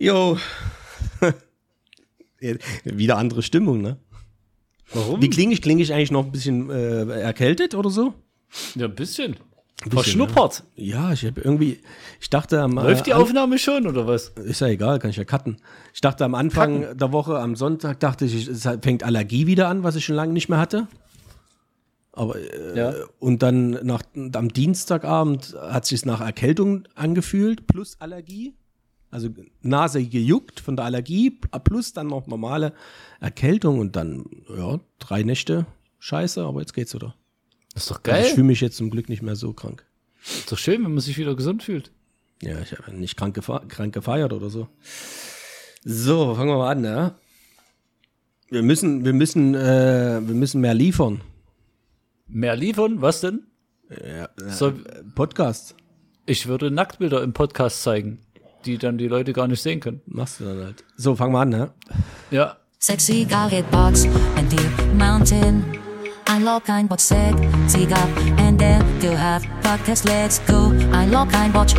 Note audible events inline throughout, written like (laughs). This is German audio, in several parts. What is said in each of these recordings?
Jo. (laughs) Wieder andere Stimmung, ne? Warum? Wie klinge ich? Klinge ich eigentlich noch ein bisschen äh, erkältet oder so? Ja, ein bisschen. Ein bisschen, Verschnuppert. Ne? Ja, ich habe irgendwie, ich dachte am Läuft die äh, Aufnahme schon oder was? Ist ja egal, kann ich ja cutten. Ich dachte am Anfang der Woche, am Sonntag, dachte ich, es fängt Allergie wieder an, was ich schon lange nicht mehr hatte. Aber äh, Ja. und dann nach, am Dienstagabend hat sich nach Erkältung angefühlt, plus Allergie. Also Nase gejuckt von der Allergie, plus dann noch normale Erkältung und dann, ja, drei Nächte Scheiße, aber jetzt geht's wieder. ist doch Also ich geil. fühle mich jetzt zum Glück nicht mehr so krank. ist doch schön, wenn man sich wieder gesund fühlt. Ja, ich habe nicht krank, gefa krank gefeiert oder so. So, fangen wir mal an, ne? Wir müssen, wir müssen, äh, wir müssen mehr liefern. Mehr liefern, was denn? Ja, äh, So, Podcast ich würde Nacktbilder im Podcast zeigen, die dann die Leute gar nicht sehen können. machst du dann halt. So, fangen wir an, ne? Ja. Sexy garret box and deep mountain. I love kind but sick. Ziga and there to have podcast. Let's go. I love kind but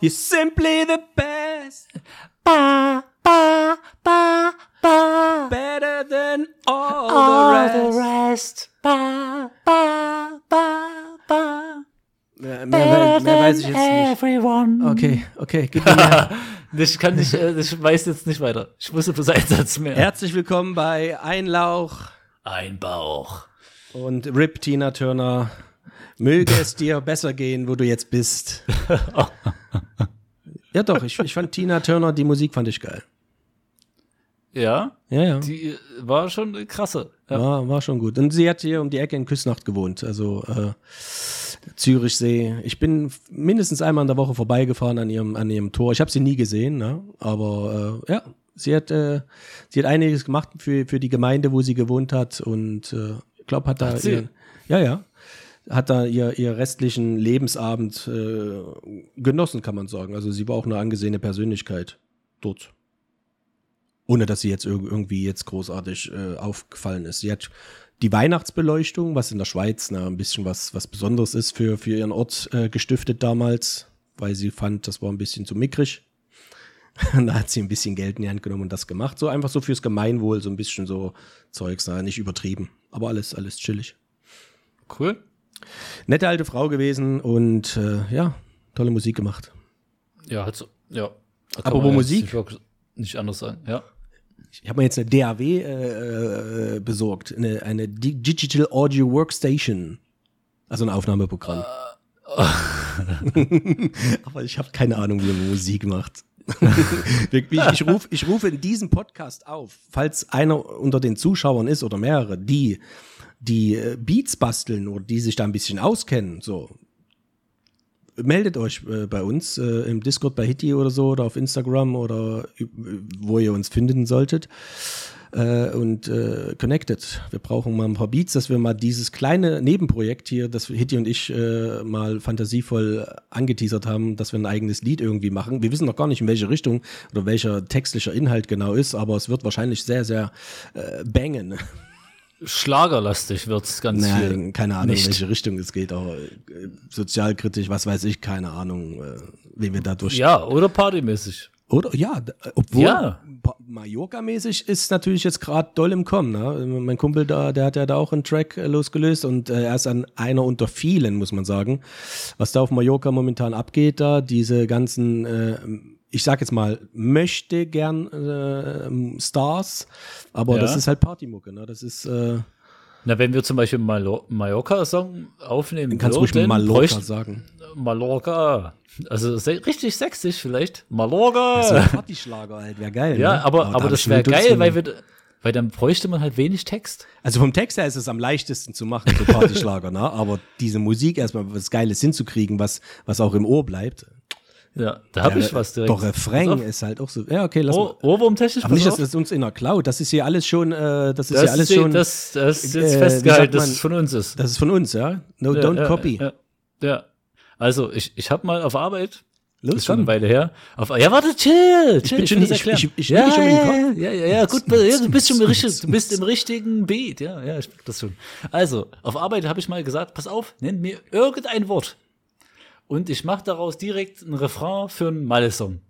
You're simply the best. Ba, ba, ba, ba. Better than all, All the the rest. rest. Ba, ba, ba, ba. Mehr, mehr, mehr weiß ich jetzt nicht. Everyone. Okay, okay, gib mir mehr. (laughs) Ich kann nicht, ich weiß jetzt nicht weiter. Ich wusste bloß einen Satz mehr. Herzlich willkommen bei Einlauch Ein Bauch. und Rip Tina Turner. Möge es dir besser gehen, wo du jetzt bist. (laughs) ja, doch, ich, ich fand Tina Turner, die Musik fand ich geil. Ja, Ja, ja. die äh, war schon krasse. Ja. War, war schon gut. Und sie hat hier um die Ecke in Küsnacht gewohnt, also äh, Zürichsee. Ich bin mindestens einmal in der Woche vorbeigefahren an ihrem, an ihrem Tor. Ich habe sie nie gesehen, ne? aber äh, ja, sie hat, äh, sie hat einiges gemacht für, für die Gemeinde, wo sie gewohnt hat und äh, ich glaube, hat da Hat ihren, ja, ja, hat da ihr, ihr restlichen Lebensabend äh, genossen, kann man sagen. Also sie war auch eine angesehene Persönlichkeit dort. Ohne dass sie jetzt irg- irgendwie jetzt großartig äh, aufgefallen ist. Sie hat die Weihnachtsbeleuchtung, was in der Schweiz na, ein bisschen was, was Besonderes ist für, für ihren Ort äh, gestiftet damals, weil sie fand, das war ein bisschen zu mickrig. Und (laughs) da hat sie ein bisschen Geld in die Hand genommen und das gemacht. So einfach so fürs Gemeinwohl, so ein bisschen so Zeugs, na, nicht übertrieben. Aber alles, alles chillig. Cool. Nette alte Frau gewesen und äh, ja, tolle Musik gemacht. Ja, hat so, ja. Jetzt Musik? Nicht anders sagen, ja. Ich habe mir jetzt eine DAW äh, äh, besorgt, eine, eine Di- Digital Audio Workstation. Also ein Aufnahmeprogramm. (laughs) Aber ich habe keine Ahnung, wie man Musik macht. (laughs) ich, ich, ruf, ich rufe in diesem Podcast auf, falls einer unter den Zuschauern ist oder mehrere, die die äh, Beats basteln oder die sich da ein bisschen auskennen, so meldet euch äh, bei uns äh, im Discord bei Hitty oder so oder auf Instagram oder äh, wo ihr uns finden solltet äh, und äh, connected. Wir brauchen mal ein paar Beats, dass wir mal dieses kleine Nebenprojekt hier, das Hitty und ich äh, mal fantasievoll angeteasert haben, dass wir ein eigenes Lied irgendwie machen. Wir wissen noch gar nicht, in welche Richtung oder welcher textlicher Inhalt genau ist, aber es wird wahrscheinlich sehr, sehr bangen. Schlagerlastig wird's ganz Naja, viel. keine Ahnung, in Nicht. welche Richtung es geht, aber äh, sozialkritisch, was weiß ich, keine Ahnung, äh, wen wir da durch. Ja, oder partymäßig. Oder? Ja, obwohl Ja. Mallorca-mäßig ist natürlich jetzt gerade doll im Kommen. Ne? Mein Kumpel da, der hat ja da auch einen Track äh, losgelöst und äh, er ist an einer unter vielen, muss man sagen. Was da auf Mallorca momentan abgeht, da diese ganzen, äh, ich sag jetzt mal, möchte gern äh, Stars, aber Ja. das ist halt Partymucke. Ne? Das ist, äh, Na, wenn wir zum Beispiel Malo Mallorca-Song aufnehmen kannst du ruhig würden, Mallorca sagen. Mallorca. Also se richtig sächsisch vielleicht. Mallorca. ein Partyschlager halt, wäre geil. ja, ne? aber, aber hab das wäre geil, weil, wir, weil dann bräuchte man halt wenig Text. Also vom Text her ist es am leichtesten zu machen, so Partyschlager, ne? Aber diese Musik erstmal was Geiles hinzukriegen, was, was auch im Ohr bleibt. Ja, da habe ich was direkt. Doch, Refrain ist halt auch so. Ja, okay, lass Ohr, mal. Ohrwurmtechnisch, Aber nicht, dass das uns in der Cloud, das ist hier alles schon, äh, das ist das, hier alles schon, das, das ist jetzt äh, festgehalten, dass es von uns ist. das ist von uns, ja? No, Ja, don't ja, copy. Ja, ja. Also, ich, ich habe mal auf Arbeit, Los, ist schon eine. Weile her, auf, ja, warte, chill, chill, bin schon- will das ich- ich- ich ja, schon im ja, Kopf. ja, ja, ja, gut, du bist schon im richtigen, du bist im richtigen Beat, ja, ja, ich das schon. Also, auf Arbeit habe ich mal gesagt, pass auf, nenn mir irgendein Wort. Und ich mache daraus direkt ein Refrain für einen Malle-Song.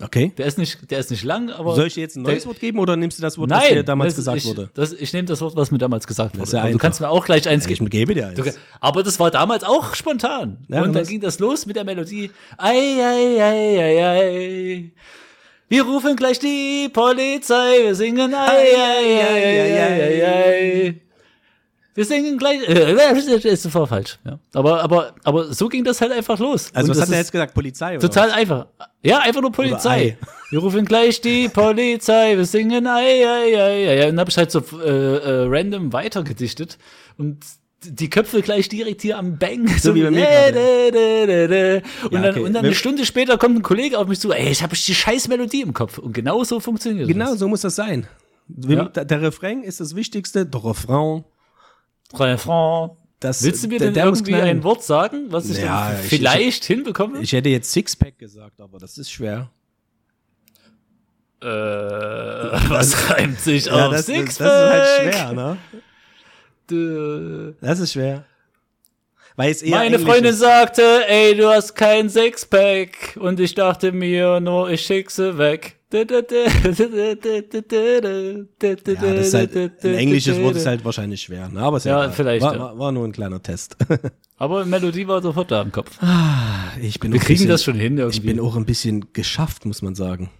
Okay. Der ist nicht, der ist nicht lang, aber. Soll ich dir jetzt ein neues der- Wort geben oder nimmst du das Wort, Nein, das dir damals das, gesagt ich, wurde? Das, ich nehme das Wort, was mir damals gesagt wurde. ja Aber du kannst mir auch gleich eins Ich geben. gebe dir eins. Du, aber das war damals auch spontan. Ja, und dann was? ging das los mit der Melodie. Ei, ei, ei, ei, ei. Wir rufen gleich die Polizei, wir singen ei, ei, ei, ei, ei, ei, ei. Wir singen gleich, (laughs) äh, das ist voll falsch, ja. Aber, aber, aber so ging das halt einfach los. Also Und was hat er jetzt gesagt? Polizei oder Total einfach. Ja, einfach nur Polizei. Ei. (laughs) Wir rufen gleich die Polizei, wir singen ei, ei, ei, ei. Und dann hab ich halt so äh, äh, random weitergedichtet und die Köpfe gleich direkt hier am Bang. So, wie bei (laughs) mir dä, dä, dä. Und, Ja, dann, okay. und dann eine Stunde später kommt ein Kollege auf mich zu, ey, ich habe die scheiß Melodie im Kopf. Und genau so funktioniert Genau, das. so muss das sein. Ja. Der, der Refrain ist das Wichtigste, der Refrain. Refrain. Das, Willst du mir denn der irgendwie knallen. ein Wort sagen, was ich Ja, dann ich- vielleicht hinbekomme? Ich hätte jetzt Sixpack gesagt, aber das ist schwer. äh, (laughs) was reimt sich Ja, auf das, das, das ist Sixpack? halt schwer, ne? Dö. Das ist schwer. Weil es eher Meine Freundin ist. sagte, ey, du hast kein Sixpack. Und ich dachte mir nur, ich schick sie weg. Ja, das ist halt, ein englisches Wort ist halt wahrscheinlich schwer. Ne? Aber ist Ja, egal. vielleicht, War, war, war nur ein kleiner Test. Aber Melodie war sofort da im Kopf. Ich bin Wir kriegen bisschen, das schon hin irgendwie. Ich bin auch ein bisschen geschafft, muss man sagen.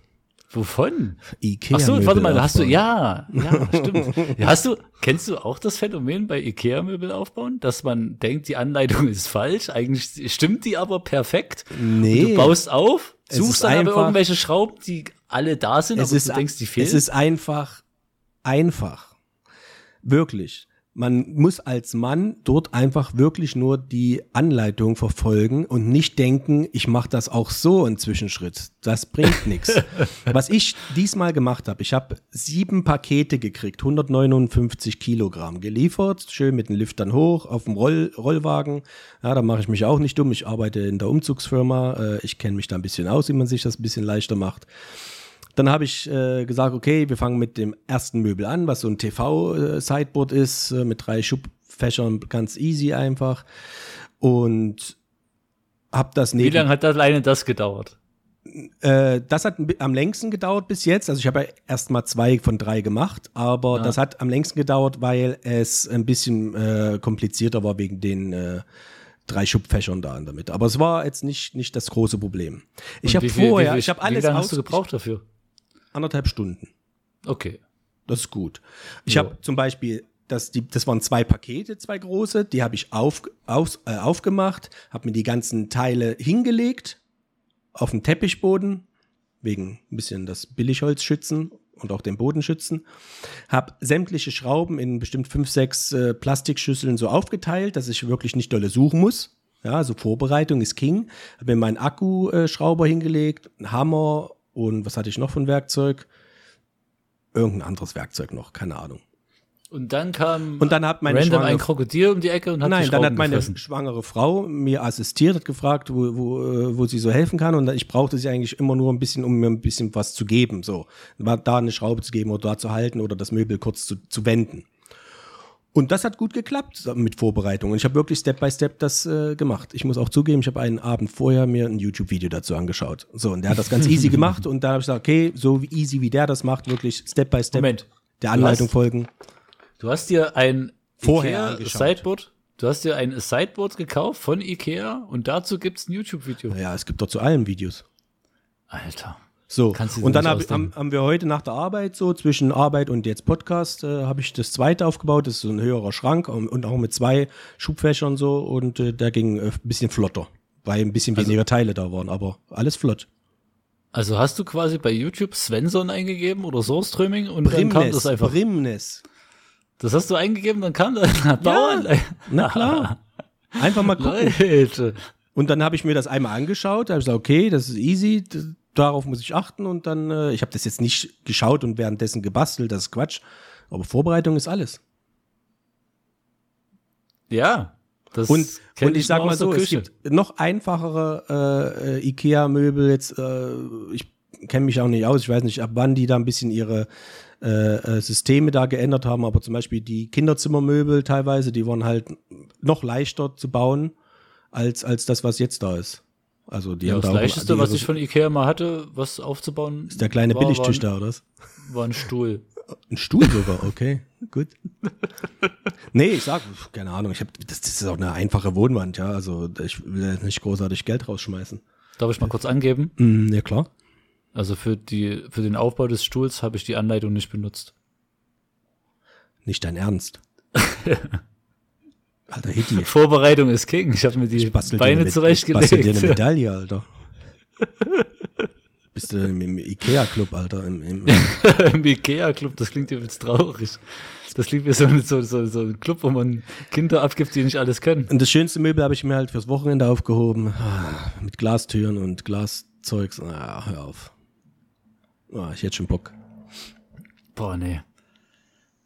Wovon? Ikea Ach so, warte mal, hast du, ja, ja, stimmt. (laughs) Hast du, kennst du auch das Phänomen bei Ikea-Möbel aufbauen, dass man denkt, die Anleitung (laughs) ist falsch, eigentlich stimmt die aber perfekt. Nee. Und du baust auf, suchst dann aber einfach- irgendwelche Schrauben, die alle da sind, aber ist, du denkst, die fehlen. es ist einfach, einfach. Wirklich. Man muss als Mann dort einfach wirklich nur die Anleitung verfolgen und nicht denken, ich mache das auch so in Zwischenschritt. Das bringt (laughs) nichts. Was ich diesmal gemacht habe, ich habe sieben Pakete gekriegt, 159 Kilogramm geliefert, schön mit den Liftern hoch auf dem Roll, Rollwagen. Ja, da mache ich mich auch nicht dumm. Ich arbeite in der Umzugsfirma. Äh, ich kenne mich da ein bisschen aus, wie man sich das ein bisschen leichter macht. Dann habe ich äh, gesagt, okay, wir fangen mit dem ersten Möbel an, was so ein TV-Sideboard ist, äh, mit drei Schubfächern, ganz easy einfach. Und habe das Wie neben lange hat alleine das gedauert? äh, das hat am längsten gedauert bis jetzt. Also ich habe ja erst mal zwei von drei gemacht, aber das hat am längsten gedauert, weil es ein bisschen äh, komplizierter war wegen den äh, drei Schubfächern da damit. Aber es war jetzt nicht, nicht das große Problem. Ich habe wie vorher, wie viel- ich habe Wie alles lange aus, hast du gebraucht dafür? Anderthalb Stunden. Okay. Das ist gut. Ich habe zum Beispiel, das, die, das waren zwei Pakete, zwei große, die habe ich auf, aus, äh, aufgemacht, habe mir die ganzen Teile hingelegt auf den Teppichboden, wegen ein bisschen das Billigholz schützen und auch den Boden schützen. Habe sämtliche Schrauben in bestimmt fünf, sechs äh, Plastikschüsseln so aufgeteilt, dass ich wirklich nicht dolle suchen muss. Ja, also Vorbereitung ist King. Habe mir meinen Akkuschrauber hingelegt, einen Hammer und was hatte ich noch von Werkzeug? Irgendein anderes Werkzeug noch, keine Ahnung. Und dann kam Und dann hat meine random ein Krokodil um die Ecke und hat Nein, dann hat meine gefressen. schwangere Frau mir assistiert, hat gefragt, wo, wo, äh, wo sie so helfen kann. Und ich brauchte sie eigentlich immer nur ein bisschen, um mir ein bisschen was zu geben. So, da eine Schraube zu geben oder da zu halten oder das Möbel kurz zu, zu wenden. Und das hat gut geklappt mit Vorbereitung. Und ich habe wirklich Step by Step das äh, gemacht. Ich muss auch zugeben, ich habe einen Abend vorher mir ein YouTube-Video dazu angeschaut. So, und der hat das ganz easy (laughs) gemacht. Und da habe ich gesagt, okay, so easy wie der das macht, wirklich Step by Step Moment. der Anleitung hast- folgen. Du hast dir ein Vorher Ikea. Sideboard, du hast dir ein Sideboard gekauft von Ikea und dazu gibt's ein YouTube-Video. Ja, es gibt doch zu allem Videos. Alter. So, und dann hab, haben, haben wir heute nach der Arbeit so, zwischen Arbeit und jetzt Podcast, äh, habe ich das zweite aufgebaut. Das ist so ein höherer Schrank und, und auch mit zwei Schubfächern so und äh, der ging äh, ein bisschen flotter, weil ein bisschen Also weniger Teile da waren, aber alles flott. Also hast du quasi bei YouTube Svensson eingegeben oder Sourströming und dann kam das einfach. Brimness. Das hast du eingegeben, dann kam da Bauern. (laughs) Na klar. Einfach mal gucken. (laughs) Leute. Und dann habe ich mir das einmal angeschaut, da habe ich gesagt, okay, das ist easy, darauf muss ich achten und dann, äh, ich habe das jetzt nicht geschaut und währenddessen gebastelt, das ist Quatsch. Aber Vorbereitung ist alles. Ja. Das Und, und ich sag mal so, es gibt noch einfachere äh, äh, Ikea-Möbel jetzt, äh, ich kenne mich auch nicht aus, ich weiß nicht, ab wann die da ein bisschen ihre äh, äh, Systeme da geändert haben, aber zum Beispiel die Kinderzimmermöbel teilweise, die waren halt noch leichter zu bauen als, als das, was jetzt da ist. Also die Ja, haben das da leichteste, was ich von Ikea mal hatte, was aufzubauen. ist der kleine war, Billigtisch war, da, oder was? ein- War ein Stuhl. (laughs) Ein Stuhl sogar, okay, gut. Nee, ich sag, keine Ahnung, ich hab, das, das ist auch eine einfache Wohnwand, ja, also ich will jetzt nicht großartig Geld rausschmeißen. Darf ich mal kurz angeben? Mm, ja, klar. Also für die, für den Aufbau des Stuhls habe ich die Anleitung nicht benutzt. Nicht dein Ernst. (laughs) Alter Hitti. Vorbereitung ist King. Ich habe mir die Beine eine- bastel dir eine zurechtgelegt. (laughs) Medaille, Alter. Bist du im, Ikea-Club, Alter. Im, im, (laughs) Im Ikea-Club, das klingt jetzt traurig. Das klingt wie so, so, so, so ein Club, wo man Kinder abgibt, die nicht alles können. und das schönste Möbel habe ich mir halt fürs Wochenende aufgehoben. Ah, Mit Glastüren und Glaszeugs. Ah, hör auf. Ah, ich hätte schon Bock. Boah, nee.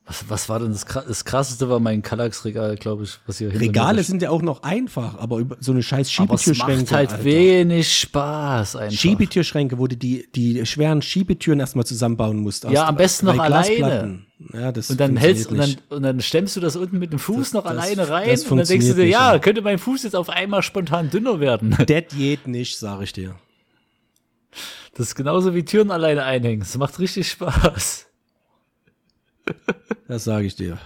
Was, was war denn das, das krasseste war mein Kallax-Regal, glaube ich, was hier Regale sind ja auch noch einfach, aber über so eine scheiß Aber es Schiebetürschränke. macht halt Alter. wenig Spaß einfach. Schiebetürschränke, wo du die, die schweren Schiebetüren erstmal zusammenbauen musst. Ja, am besten noch alleine. Ja, das und dann hältst und dann, und dann stemmst du das unten mit dem Fuß Das- noch das- alleine rein das und dann denkst du dir, nicht, ja, könnte mein Fuß jetzt auf einmal spontan dünner werden. (laughs) (laughs) Das geht nicht, sag ich dir. Das ist genauso wie Türen alleine einhängen. Das macht richtig Spaß. Das sage ich dir.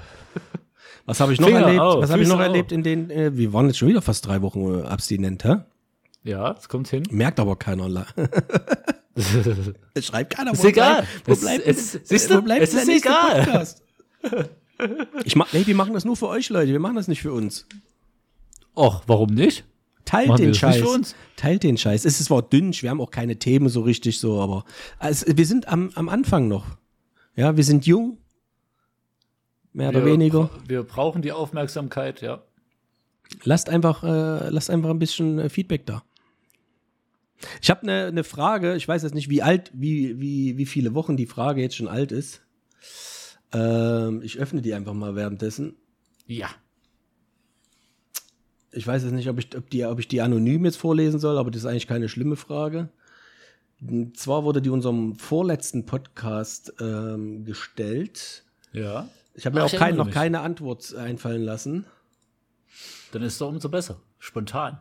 Was habe ich noch Finger erlebt? auf, Was habe ich noch auf. erlebt in den, äh, wir waren jetzt schon wieder fast drei Wochen äh, abstinent, hä? Ja, es kommt hin. Merkt aber keiner. (laughs) Es schreibt keiner. Ist wo egal. Wo Es- bleibt, es- denn- siehst wo du? bleibt Es ist egal. Podcast? Ich mach, nee, wir machen das nur für euch, Leute. Wir machen das nicht für uns. Och, warum nicht? Teilt Machen den Scheiß. Teilt den Scheiß. Es ist zwar dünn, wir haben auch keine Themen so richtig so, aber also, wir sind am, am Anfang noch. Ja, wir sind jung. Mehr oder wir, weniger. bra- Wir brauchen die Aufmerksamkeit, ja. Lasst einfach, äh, lasst einfach ein bisschen äh, Feedback da. Ich habe eine ne Frage, ich weiß jetzt nicht, wie alt, wie, wie, wie viele Wochen die Frage jetzt schon alt ist. Ähm, ich öffne die einfach mal währenddessen. Ja. Ich weiß jetzt nicht, ob ich, ob, die, ob ich die anonym jetzt vorlesen soll, aber das ist eigentlich keine schlimme Frage. Und zwar wurde die unserem vorletzten Podcast ähm, gestellt. Ja. Ich habe mir auch kein, noch mich. keine Antwort einfallen lassen. Dann ist es doch umso besser. Spontan.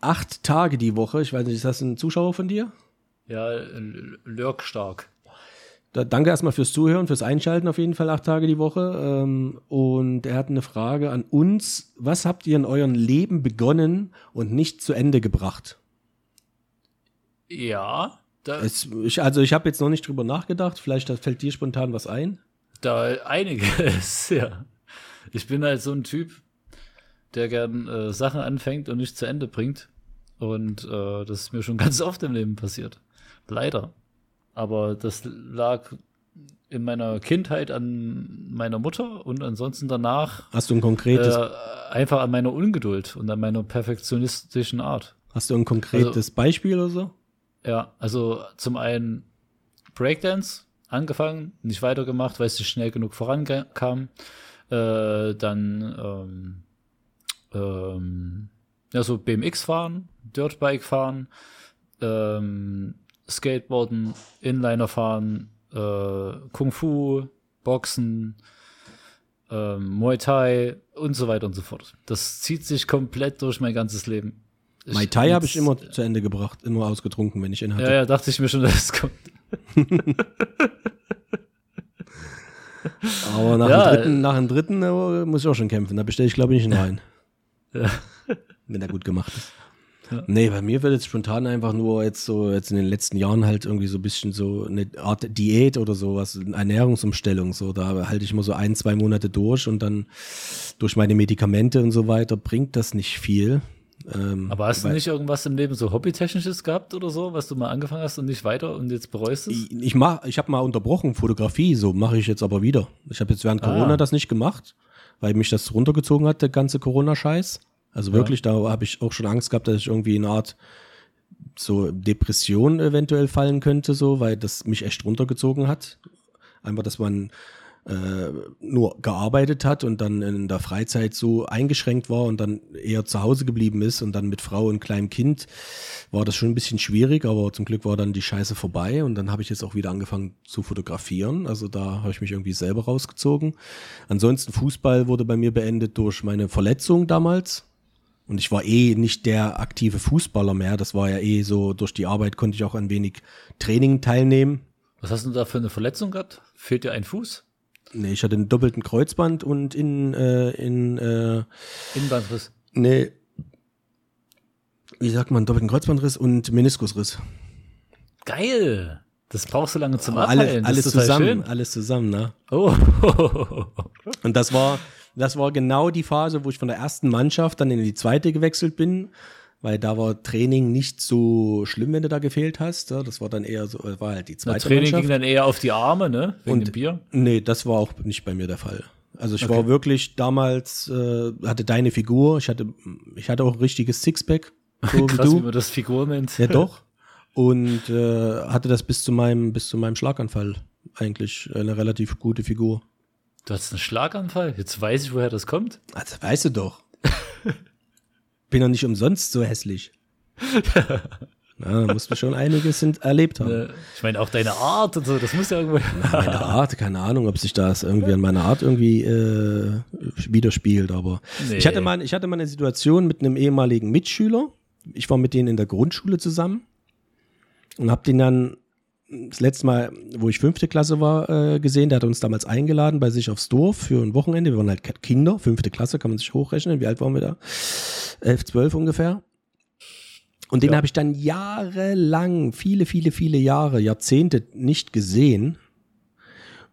Acht Tage die Woche. Ich weiß nicht, ist das ein Zuschauer von dir? Ja, l- Lurk stark. Da, danke erstmal fürs Zuhören, fürs Einschalten auf jeden Fall acht Tage die Woche. Ähm, und er hat eine Frage an uns. Was habt ihr in eurem Leben begonnen und nicht zu Ende gebracht? Ja. Es, ich, also ich habe jetzt noch nicht drüber nachgedacht. Vielleicht fällt dir spontan was ein. Da einiges, (laughs) ja. Ich bin halt so ein Typ, der gern äh, Sachen anfängt und nicht zu Ende bringt. Und äh, das ist mir schon (laughs) ganz oft im Leben passiert. Leider. Aber das lag in meiner Kindheit an meiner Mutter und ansonsten danach Hast du ein konkretes, äh, einfach an meiner Ungeduld und an meiner perfektionistischen Art. hast du ein konkretes also- Beispiel oder so? Ja, also zum einen Breakdance angefangen, nicht weitergemacht, weil es nicht schnell genug vorankam. Äh, dann ähm, ähm, ja, so BMX fahren, Dirtbike fahren, ähm, Skateboarden, Inliner fahren, äh, Kung Fu, Boxen, ähm, Muay Thai und so weiter und so fort. Das zieht sich komplett durch mein ganzes Leben. Ich- Mai Tai habe ich immer zu Ende gebracht, immer ausgetrunken, wenn ich ihn hatte. ja, ja, dachte ich mir schon, (laughs) dass es kommt. (laughs) Aber nach, Ja, dem dritten, nach dem dritten äh, muss ich auch schon kämpfen. Da bestelle ich, glaube ich, nicht einen rein. (laughs) Wenn er gut gemacht ist. Nee, bei mir wird jetzt spontan einfach nur jetzt so, jetzt in den letzten Jahren halt irgendwie so ein bisschen so eine Art Diät oder sowas, eine Ernährungsumstellung. So, da halte ich immer so ein, zwei Monate durch und dann durch meine Medikamente und so weiter bringt das nicht viel. Ähm, Aber hast du nicht irgendwas im Leben so Hobbytechnisches gehabt oder so, was du mal angefangen hast und nicht weiter und jetzt bereust es? Ich, ich mach, ich habe mal unterbrochen Fotografie, so mache ich jetzt aber wieder. Ich habe jetzt während Corona Ah. das nicht gemacht, weil mich das runtergezogen hat, der ganze Corona-Scheiß. Also wirklich, da habe ich auch schon Angst gehabt, dass ich irgendwie in eine Art so Depression eventuell fallen könnte, so, weil das mich echt runtergezogen hat. Einfach, dass man äh, nur gearbeitet hat und dann in der Freizeit so eingeschränkt war und dann eher zu Hause geblieben ist und dann mit Frau und kleinem Kind war das schon ein bisschen schwierig, aber zum Glück war dann die Scheiße vorbei und dann habe ich jetzt auch wieder angefangen zu fotografieren. Also da habe ich mich irgendwie selber rausgezogen. Ansonsten Fußball wurde bei mir beendet durch meine Verletzung damals. Und ich war eh nicht der aktive Fußballer mehr. Das war ja eh so, durch die Arbeit konnte ich auch ein wenig Training teilnehmen. Was hast du da für eine Verletzung gehabt? Fehlt dir ein Fuß? Nee, ich hatte einen doppelten Kreuzband und in, äh, in äh, Innenbandriss. nee, wie sagt man, doppelten Kreuzbandriss und Meniskusriss. Geil. Das brauchst du lange zum Alle, Abheilen. Das alles zusammen, alles zusammen, ne? Oh. (laughs) Und das war, das war genau die Phase, wo ich von der ersten Mannschaft dann in die zweite gewechselt bin, weil da war Training nicht so schlimm, wenn du da gefehlt hast. Das war dann eher so, war halt die Das zweite Training Mannschaft. ging dann eher auf die Arme, ne? Wegen Und- dem Bier. Nee, das war auch nicht bei mir der Fall. Also ich Okay. war wirklich damals, äh, hatte deine Figur, ich hatte, ich hatte auch ein richtiges Sixpack, (laughs) so wie Krass, wie du. man das Figur nennt. Ja, doch. (laughs) Und äh, hatte das bis zu meinem, bis zu meinem Schlaganfall eigentlich eine relativ gute Figur. Du hattest einen Schlaganfall. Jetzt weiß ich, woher das kommt. Also weißt du doch. (laughs) Bin doch nicht umsonst so hässlich. (laughs) Na, da musst du schon einiges sind, erlebt haben. Ich meine, auch deine Art und so, das muss ja irgendwo. (laughs) Meine Art, keine Ahnung, ob sich das irgendwie an meiner Art irgendwie äh, widerspiegelt, aber Nee. ich hatte mal, ich hatte mal eine Situation mit einem ehemaligen Mitschüler. Ich war mit denen in der Grundschule zusammen und habe den dann das letzte Mal, wo ich fünfte Klasse war, äh, gesehen. Der hat uns damals eingeladen bei sich aufs Dorf für ein Wochenende. Wir waren halt Kinder, fünfte Klasse, kann man sich hochrechnen. Wie alt waren wir da? Elf, zwölf ungefähr. Und den Ja. habe ich dann jahrelang, viele, viele, viele Jahre, Jahrzehnte nicht gesehen.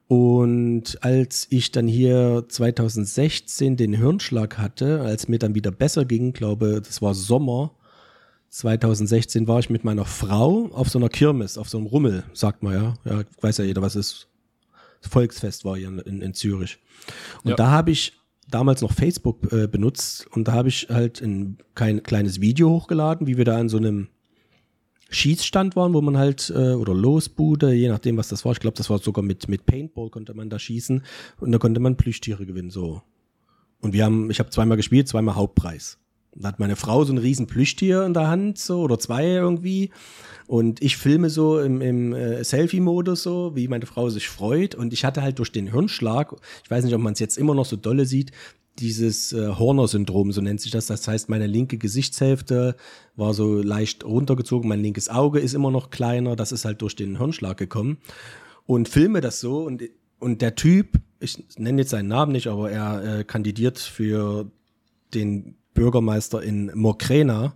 Und als ich dann hier 2016 den Hirnschlag hatte, als mir dann wieder besser ging, glaube, das war Sommer 2016, war ich mit meiner Frau auf so einer Kirmes, auf so einem Rummel, sagt man ja. Ja, weiß ja jeder, was ist. Das Volksfest war hier in, in, in Zürich. Und Ja. da habe ich damals noch Facebook äh, benutzt und da habe ich halt ein kein kleines Video hochgeladen, wie wir da an so einem Schießstand waren, wo man halt, äh, oder Losbude, je nachdem, was das war. Ich glaube, das war sogar mit, mit Paintball konnte man da schießen und da konnte man Plüschtiere gewinnen, so. Und wir haben, ich habe zweimal gespielt, zweimal Hauptpreis. Da hat meine Frau so ein riesen Plüschtier in der Hand, so, oder zwei irgendwie. Und ich filme so im, im äh, Selfie-Modus so, wie meine Frau sich freut. Und ich hatte halt durch den Hirnschlag, ich weiß nicht, ob man es jetzt immer noch so dolle sieht, dieses äh, Horner-Syndrom, so nennt sich das. Das heißt, meine linke Gesichtshälfte war so leicht runtergezogen, mein linkes Auge ist immer noch kleiner. Das ist halt durch den Hirnschlag gekommen. Und filme das so und, und der Typ, ich nenne jetzt seinen Namen nicht, aber er äh, kandidiert für den Bürgermeister in Mokrena.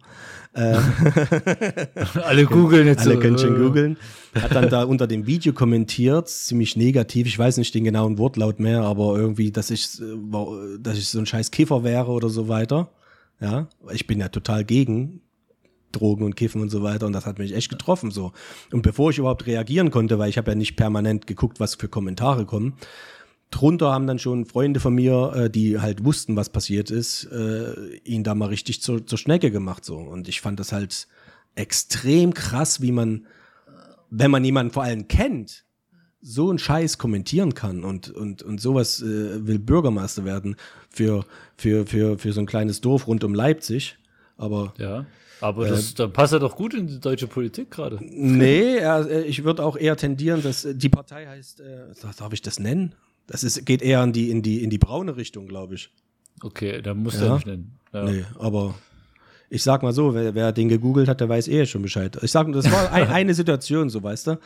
(laughs) Alle googeln jetzt Alle so. können schon googeln. Hat dann da unter dem Video kommentiert, ziemlich negativ. Ich weiß nicht den genauen Wortlaut mehr, aber irgendwie, dass ich, äh, dass ich so ein scheiß Kiffer wäre oder so weiter. Ja, ich bin ja total gegen Drogen und Kiffen und so weiter und das hat mich echt getroffen so. Und bevor ich überhaupt reagieren konnte, weil ich habe ja nicht permanent geguckt, was für Kommentare kommen, drunter haben dann schon Freunde von mir, äh, die halt wussten, was passiert ist, äh, ihn da mal richtig zur, zur Schnecke gemacht so. Und ich fand das halt extrem krass, wie man, wenn man jemanden vor allem kennt, so einen Scheiß kommentieren kann und, und, und sowas äh, will Bürgermeister werden für, für, für, für so ein kleines Dorf rund um Leipzig. Aber Ja. Aber das, da passt er doch gut in die deutsche Politik gerade. nee, er, äh, ich würde auch eher tendieren, dass äh, die Partei heißt, äh, darf ich das nennen? Das ist, geht eher in die, in die, in die braune Richtung, glaube ich. Okay, da musst Ja. du nicht nennen. Ja. Nee, aber ich sag mal so, wer, wer den gegoogelt hat, der weiß eh schon Bescheid. Ich sag, das war ein, (laughs) eine Situation, so weißt du,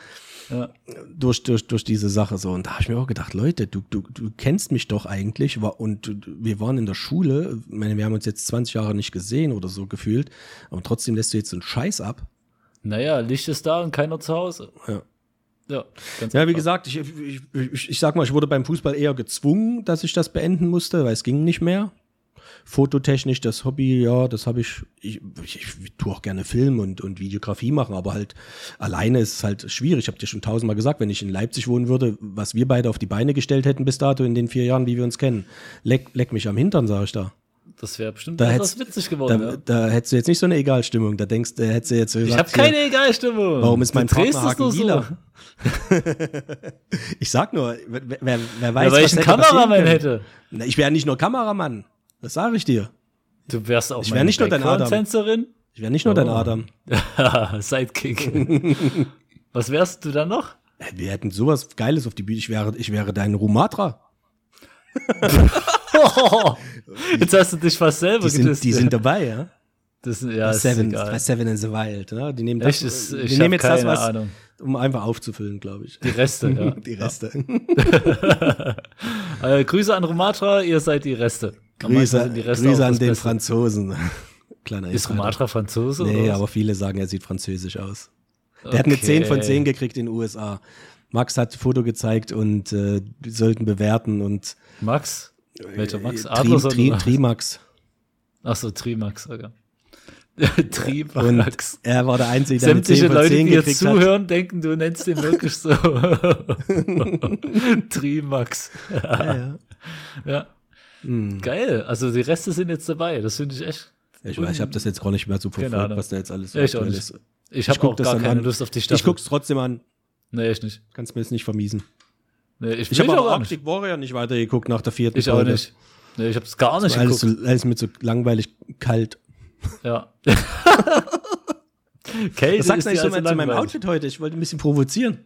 Ja. durch, durch, durch diese Sache so. Und da habe ich mir auch gedacht, Leute, du, du, du kennst mich doch eigentlich. Und wir waren in der Schule, ich meine, wir haben uns jetzt 20 Jahre nicht gesehen oder so gefühlt, aber trotzdem lässt du jetzt so einen Scheiß ab. Naja, Licht ist da und keiner zu Hause. Ja. Ja, ganz Ja, wie gesagt, ich, ich, ich, ich sag mal, ich wurde beim Fußball eher gezwungen, dass ich das beenden musste, weil es ging nicht mehr. Fototechnisch, das Hobby, ja, das habe ich, ich, ich, ich tue auch gerne Film und, und Videografie machen, aber halt alleine ist es halt schwierig. Ich habe dir schon tausendmal gesagt, wenn ich in Leipzig wohnen würde, was wir beide auf die Beine gestellt hätten bis dato in den vier Jahren, wie wir uns kennen. Leck, leck mich am Hintern, sag ich da. Das wäre bestimmt Da etwas witzig geworden. Da, ja. da hättest du jetzt nicht so eine Egalstimmung. Da denkst du, hättest du jetzt so Ich gesagt, habe hier, keine Egalstimmung. Warum ist mein Du drehst es Partnerhaken nur so. (laughs) Ich sag nur, wer, wer, wer weiß, Ja, weil was ich einen Kameramann hätte. Ich wäre nicht nur Kameramann. Das sage ich dir. Du wärst auch Ich wär nicht nur dein Adam. Ich wäre nicht nur dein Oh. Adam. (laughs) Sidekick. (laughs) Was wärst du dann noch? Wir hätten sowas Geiles auf die Bühne. Ich wäre, ich wäre dein Rumatra. (laughs) Jetzt hast du dich fast selber Die sind, die sind dabei, ja? das, ja, ist Seven, egal. bei Seven in the Wild, ne? Die nehmen das, ist, die ich nehmen habe jetzt das, was, Ahnung. um einfach aufzufüllen, glaube ich. Die Reste, ja. (laughs) Die Reste. (laughs) Äh, Grüße an Romatra, ihr seid die Reste. Grüße, die Reste Grüße an das den Beste. Franzosen. Kleiner Ist Insider. Romatra Franzose? Nee, aber viele sagen, er sieht französisch aus. Der hat eine 10 von 10 gekriegt in den USA. Max hat ein Foto gezeigt und äh, sollten bewerten und Max? Welcher Max? Tri, Adlerson? Tri, oder? Trimax. Achso, Trimax, okay. (laughs) Und Trimax. er war der Einzige, der Sämtliche 10 von Leute, 10 die jetzt gekriegt hat. zuhören, denken, du nennst den wirklich so. (laughs) Trimax. Ja, ja. Ja. Hm. Geil. Also die Reste sind jetzt dabei. Das finde ich echt. Ich weiß, ich habe das jetzt gar nicht mehr so verfolgt, was da jetzt alles so Ich auch nicht. ist. Ich habe auch gar keine an. Lust auf die Staffel. Ich guck's trotzdem an. Nee, ich nicht. Kannst mir jetzt nicht vermiesen. Nee, ich Ich habe auch. Arctic Warrior nicht weitergeguckt nach der vierten Ich auch Folge. nicht. Nee, ich habe es gar nicht Alles, geguckt. so, alles mit so langweilig kalt. Ja. (laughs) Kälte Was sagst du eigentlich so also zu meinem. Outfit heute? Ich wollte ein bisschen provozieren.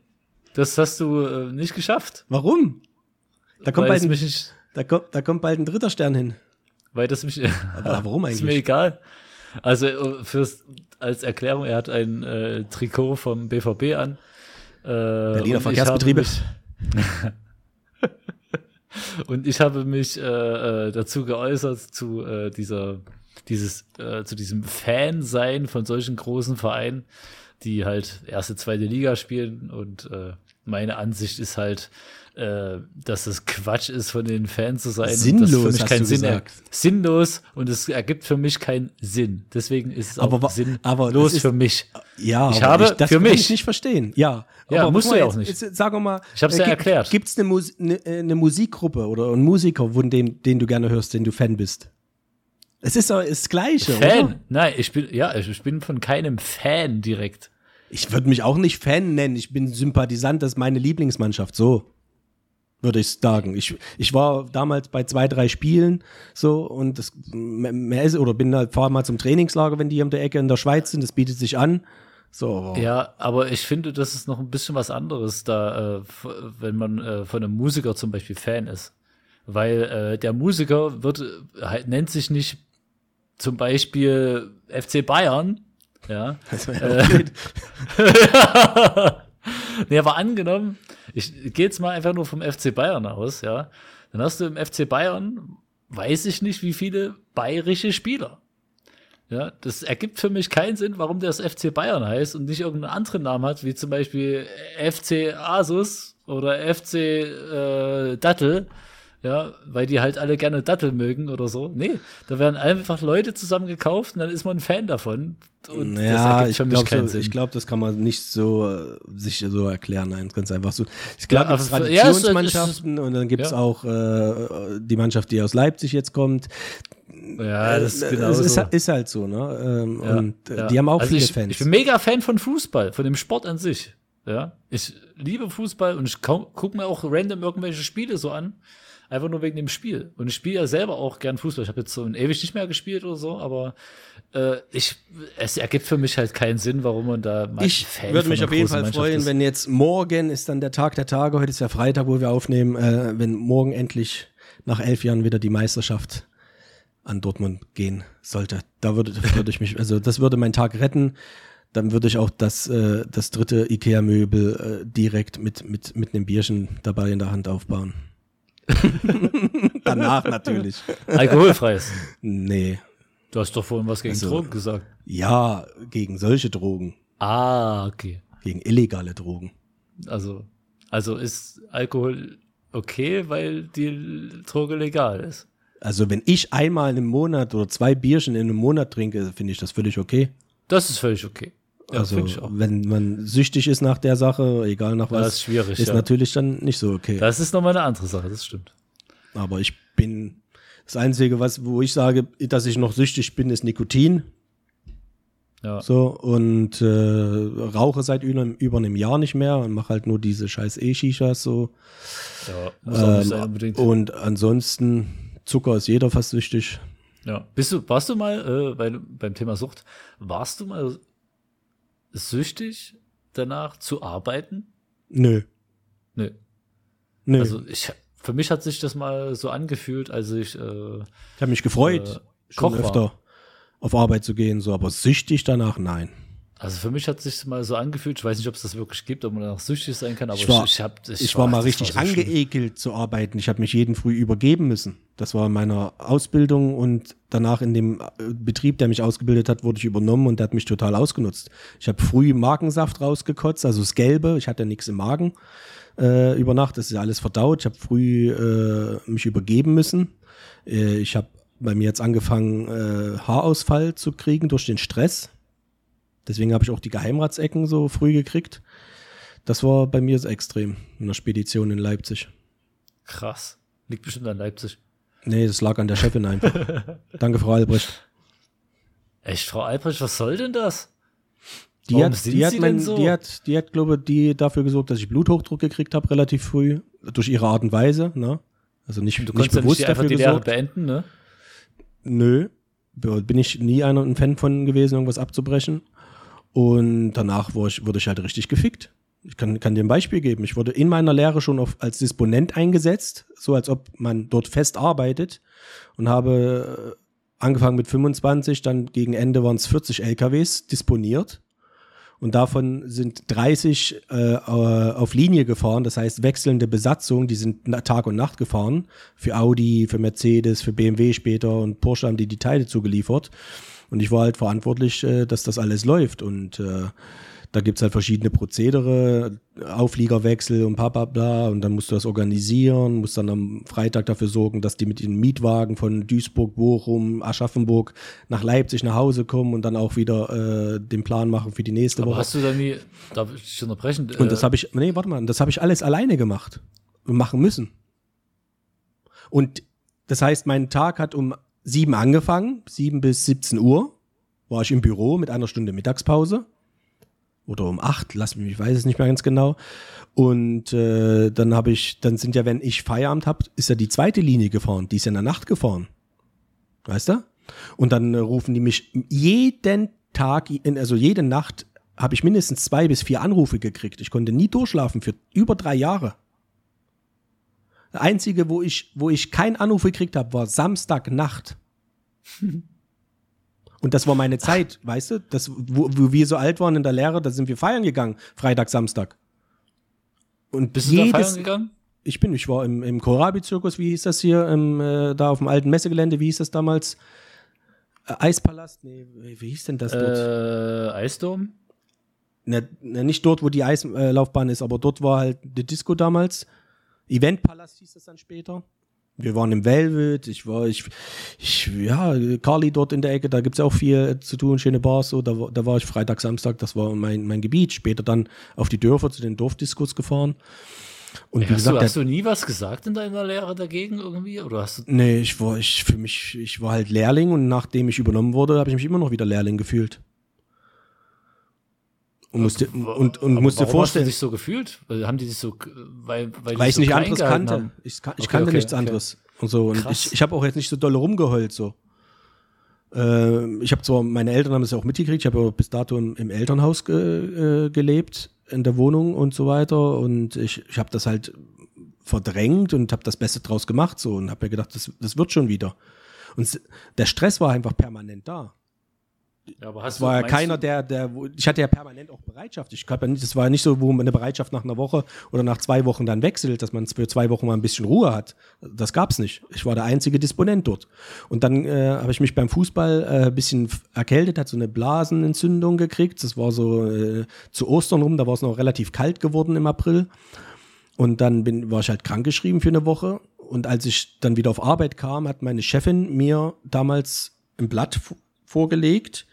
Das hast du äh, nicht geschafft. Warum? Da kommt, bald ein, da, kommt, da kommt bald ein dritter Stern hin. weil das mich. Aber warum (laughs) ist mir eigentlich? egal. Also äh, fürs, als Erklärung, er hat ein äh, Trikot vom BVB an. Äh, Berliner ich Verkehrsbetriebe. mich- (laughs) Und ich habe mich äh, äh, dazu geäußert zu äh, dieser dieses äh, zu diesem Fan-Sein von solchen großen Vereinen, die halt erste, zweite Liga spielen. Und äh, meine Ansicht ist halt, äh, dass es Quatsch ist, von den Fans zu sein. Sinnlos, das für mich hast du Sinn gesagt. Sinnlos und es ergibt für mich keinen Sinn. Deswegen ist es Aber auch sinnlos ist- für mich. Ja, Ich aber habe das für kann mich- ich nicht verstehen. Ja, Ja, aber musst du ja auch nicht. Jetzt, sagen wir mal, Ich hab's ja gibt- erklärt. Gibt's eine, Mus eine, eine Musikgruppe oder einen Musiker, von dem, den du gerne hörst, den du Fan bist? Es ist doch das Gleiche, Fan? oder? Nein, ich bin, ja, ich bin von keinem Fan direkt. Ich würde mich auch nicht Fan nennen. Ich bin Sympathisant, das ist meine Lieblingsmannschaft. So würde ich sagen. Ich, ich war damals bei zwei, drei Spielen so und das mehr ist, oder bin halt, fahr mal zum Trainingslager, wenn die um der Ecke in der Schweiz sind, das bietet sich an. So, Ja, aber ich finde, das ist noch ein bisschen was anderes, da, äh, wenn man äh, von einem Musiker zum Beispiel Fan ist. Weil äh, der Musiker wird, äh, halt, nennt sich nicht zum Beispiel FC Bayern, ja. das wär (laughs) ja auch blöd. nee, aber angenommen, ich gehe jetzt mal einfach nur vom FC Bayern aus, ja. Dann hast du im FC Bayern, weiß ich nicht, wie viele bayerische Spieler. Ja, das ergibt für mich keinen Sinn, warum der das FC Bayern heißt und nicht irgendeinen anderen Namen hat, wie zum Beispiel FC Asus oder FC äh, Dattel. Ja, weil die halt alle gerne Dattel mögen oder so. Nee, da werden einfach Leute zusammen gekauft und dann ist man ein Fan davon. Und Ja, ich glaube, so, ich glaub, das kann man nicht so äh, sich so erklären. Nein, ganz einfach so. Ich glaube, Ja, es ja, Traditionsmannschaften und dann gibt es ja. auch äh, die Mannschaft, die aus Leipzig jetzt kommt. ja, das ist Äh, genau ist, so. ist halt so, ne? Ähm, Ja, und äh, ja. die haben auch also viele ich, Fans. Ich bin mega Fan von Fußball, von dem Sport an sich. Ja, ich liebe Fußball und ich gucke mir auch random irgendwelche Spiele so an. Einfach nur wegen dem Spiel. Und ich spiele ja selber auch gern Fußball. Ich habe jetzt so ein ewig nicht mehr gespielt oder so, aber äh, ich, es ergibt für mich halt keinen Sinn, warum man da mal Ich würde mich auf jeden Fall Mannschaft freuen, ist. wenn jetzt morgen ist dann der Tag der Tage, heute ist ja Freitag, wo wir aufnehmen, äh, wenn morgen endlich nach elf Jahren wieder die Meisterschaft an Dortmund gehen sollte. Da würde, würde ich mich, also das würde meinen Tag retten. Dann würde ich auch das, äh, das dritte Ikea-Möbel äh, direkt mit, mit, mit einem Bierchen dabei in der Hand aufbauen. (laughs) Danach natürlich. Alkoholfreies. Nee. Du hast doch vorhin was gegen Also- Drogen gesagt. Ja, gegen solche Drogen. Ah, okay. Gegen illegale Drogen. Also, also ist Alkohol okay, weil die Droge legal ist. Also wenn ich einmal im Monat oder zwei Bierchen in einem Monat trinke, finde ich das völlig okay. Das ist völlig okay. Ja, also wenn man süchtig ist nach der Sache, egal nach was, ist schwierig, ist ja. natürlich dann nicht so okay. Das ist nochmal eine andere Sache, das stimmt. Aber ich bin das Einzige, was wo ich sage, dass ich noch süchtig bin, ist Nikotin. Ja. So und äh, rauche seit über, über einem Jahr nicht mehr und mache halt nur diese scheiß E-Shishas so. Ja, muss Ähm, sein und ansonsten Zucker ist jeder fast süchtig. Ja. Bist du, warst du mal, äh, bei, beim Thema Sucht, warst du mal süchtig danach zu arbeiten? Nö. Nö. Nö. Also ich für mich hat sich das mal so angefühlt, als ich. Äh, Ich habe mich gefreut, Äh, schon Koch war. öfter auf Arbeit zu gehen, so, aber süchtig danach, nein. Also für mich hat sich mal so angefühlt. Ich weiß nicht, ob es das wirklich gibt, ob man danach süchtig sein kann, aber Ich war, ich, ich, hab, ich, war mal das richtig so schlimm. angeekelt zu arbeiten. Ich habe mich jeden früh übergeben müssen. Das war in meiner Ausbildung und danach in dem äh, Betrieb, der mich ausgebildet hat, wurde ich übernommen und der hat mich total ausgenutzt. Ich habe früh Magensaft rausgekotzt, also das Gelbe. Ich hatte nichts im Magen äh, über Nacht. Das ist ja alles verdaut. Ich habe früh äh, mich übergeben müssen. Äh, ich habe bei mir jetzt angefangen, äh, Haarausfall zu kriegen durch den Stress. Deswegen habe ich auch die Geheimratsecken so früh gekriegt. Das war bei mir so extrem in der Spedition in Leipzig. Krass. Liegt bestimmt an Leipzig. Nee, das lag an der Chefin einfach. (laughs) Danke, Frau Albrecht. Echt, Frau Albrecht, was soll denn das? Die Warum hat, die hat, mein, so? die hat, die hat, glaube ich, die dafür gesorgt, dass ich Bluthochdruck gekriegt habe, relativ früh. Durch ihre Art und Weise, ne? Also nicht, Du nicht konntest ja bewusst nicht einfach dafür die Lehre gesorgt. beenden, ne? Nö. Bin ich nie einer ein Fan von gewesen, irgendwas abzubrechen. Und danach wurde ich, wurde ich halt richtig gefickt. Ich kann, kann dir ein Beispiel geben. Ich wurde in meiner Lehre schon auf, als Disponent eingesetzt, so als ob man dort fest arbeitet und habe äh, angefangen mit 25, dann gegen Ende waren es 40 LKWs disponiert. Und davon sind 30 äh, auf Linie gefahren, das heißt wechselnde Besatzung, die sind Tag und Nacht gefahren. Für Audi, für Mercedes, für BMW später und Porsche haben die die Teile zugeliefert. Und ich war halt verantwortlich, äh, dass das alles läuft. Und äh, da gibt's halt verschiedene Prozedere, Aufliegerwechsel und bla bla bla. Und dann musst du das organisieren, musst dann am Freitag dafür sorgen, dass die mit den Mietwagen von Duisburg, Bochum, Aschaffenburg nach Leipzig nach Hause kommen und dann auch wieder äh, den Plan machen für die nächste Aber Woche. hast du da nie, darf ich dich unterbrechen? Und das äh, habe ich, nee, warte mal, das habe ich alles alleine gemacht und machen müssen. Und das heißt, mein Tag hat um sieben angefangen, sieben bis 17 Uhr war ich im Büro mit einer Stunde Mittagspause. Oder um acht, lass mich, ich weiß es nicht mehr ganz genau. Und äh, dann habe ich, dann sind ja, wenn ich Feierabend habe, ist ja die zweite Linie gefahren, die ist ja in der Nacht gefahren. Weißt du? Und dann äh, rufen die mich jeden Tag, also jede Nacht habe ich mindestens zwei bis vier Anrufe gekriegt. Ich konnte nie durchschlafen für über drei Jahre. Einzige, wo ich, wo ich keinen Anruf gekriegt habe, war Samstagnacht. (laughs) Und das war meine Zeit, weißt du? Das, wo, wo wir so alt waren in der Lehre, da sind wir feiern gegangen, Freitag, Samstag. Und bist du da jedes, feiern gegangen? ich bin, ich war im, im Kohlrabi-Zirkus, wie hieß das hier, im, äh, da auf dem alten Messegelände, wie hieß das damals? Äh, Eispalast? Nee, wie, hieß denn das dort? Äh, Eisdom? Ne, ne, nicht dort, wo die Eislaufbahn ist, aber dort war halt die Disco damals. Eventpalast hieß das dann später. Wir waren im Velvet, ich war, ich, ich, ja, Carly dort in der Ecke, da gibt's ja auch viel zu tun, schöne Bars, so, da, war- da war ich Freitag, Samstag, das war mein, mein Gebiet. Später dann auf die Dörfer zu den Dorfdiskos gefahren. Und wie Hast, gesagt, du, hast du nie was gesagt in deiner Lehre dagegen irgendwie? Oder hast du. Nee, ich war, ich, für mich, ich war halt Lehrling und nachdem ich übernommen wurde, habe ich mich immer noch wieder Lehrling gefühlt. Und musste, und, und musste warum vorstellen, Hast du dich so gefühlt? Weil, haben die dich so, weil, weil, die weil ich so nicht anderes kannte. haben? Ich, ich Okay, kannte okay, nichts okay. anderes. Und so. Und Krass. ich, ich habe auch jetzt nicht so dolle rumgeheult. So. Ähm, ich habe zwar, meine Eltern haben es ja auch mitgekriegt, ich habe ja bis dato im, im Elternhaus ge, äh, gelebt, in der Wohnung und so weiter. Und ich, ich habe das halt verdrängt und habe das Beste draus gemacht so und habe mir gedacht, das, das wird schon wieder. Und der Stress war einfach permanent da. Ja, aber hast Es war ja keiner, der, der, wo- ich hatte ja permanent auch Bereitschaft. Ich nicht, das war ja nicht so, wo man eine Bereitschaft nach einer Woche oder nach zwei Wochen dann wechselt, dass man für zwei Wochen mal ein bisschen Ruhe hat. Das gab's nicht. Ich war der einzige Disponent dort. Und dann äh, habe ich mich beim Fußball äh, ein bisschen erkältet, hat so eine Blasenentzündung gekriegt. Das war so äh, zu Ostern rum, da war es noch relativ kalt geworden im April. Und dann bin, war ich halt krankgeschrieben für eine Woche. Und als ich dann wieder auf Arbeit kam, hat meine Chefin mir damals ein Blatt vorgelegt,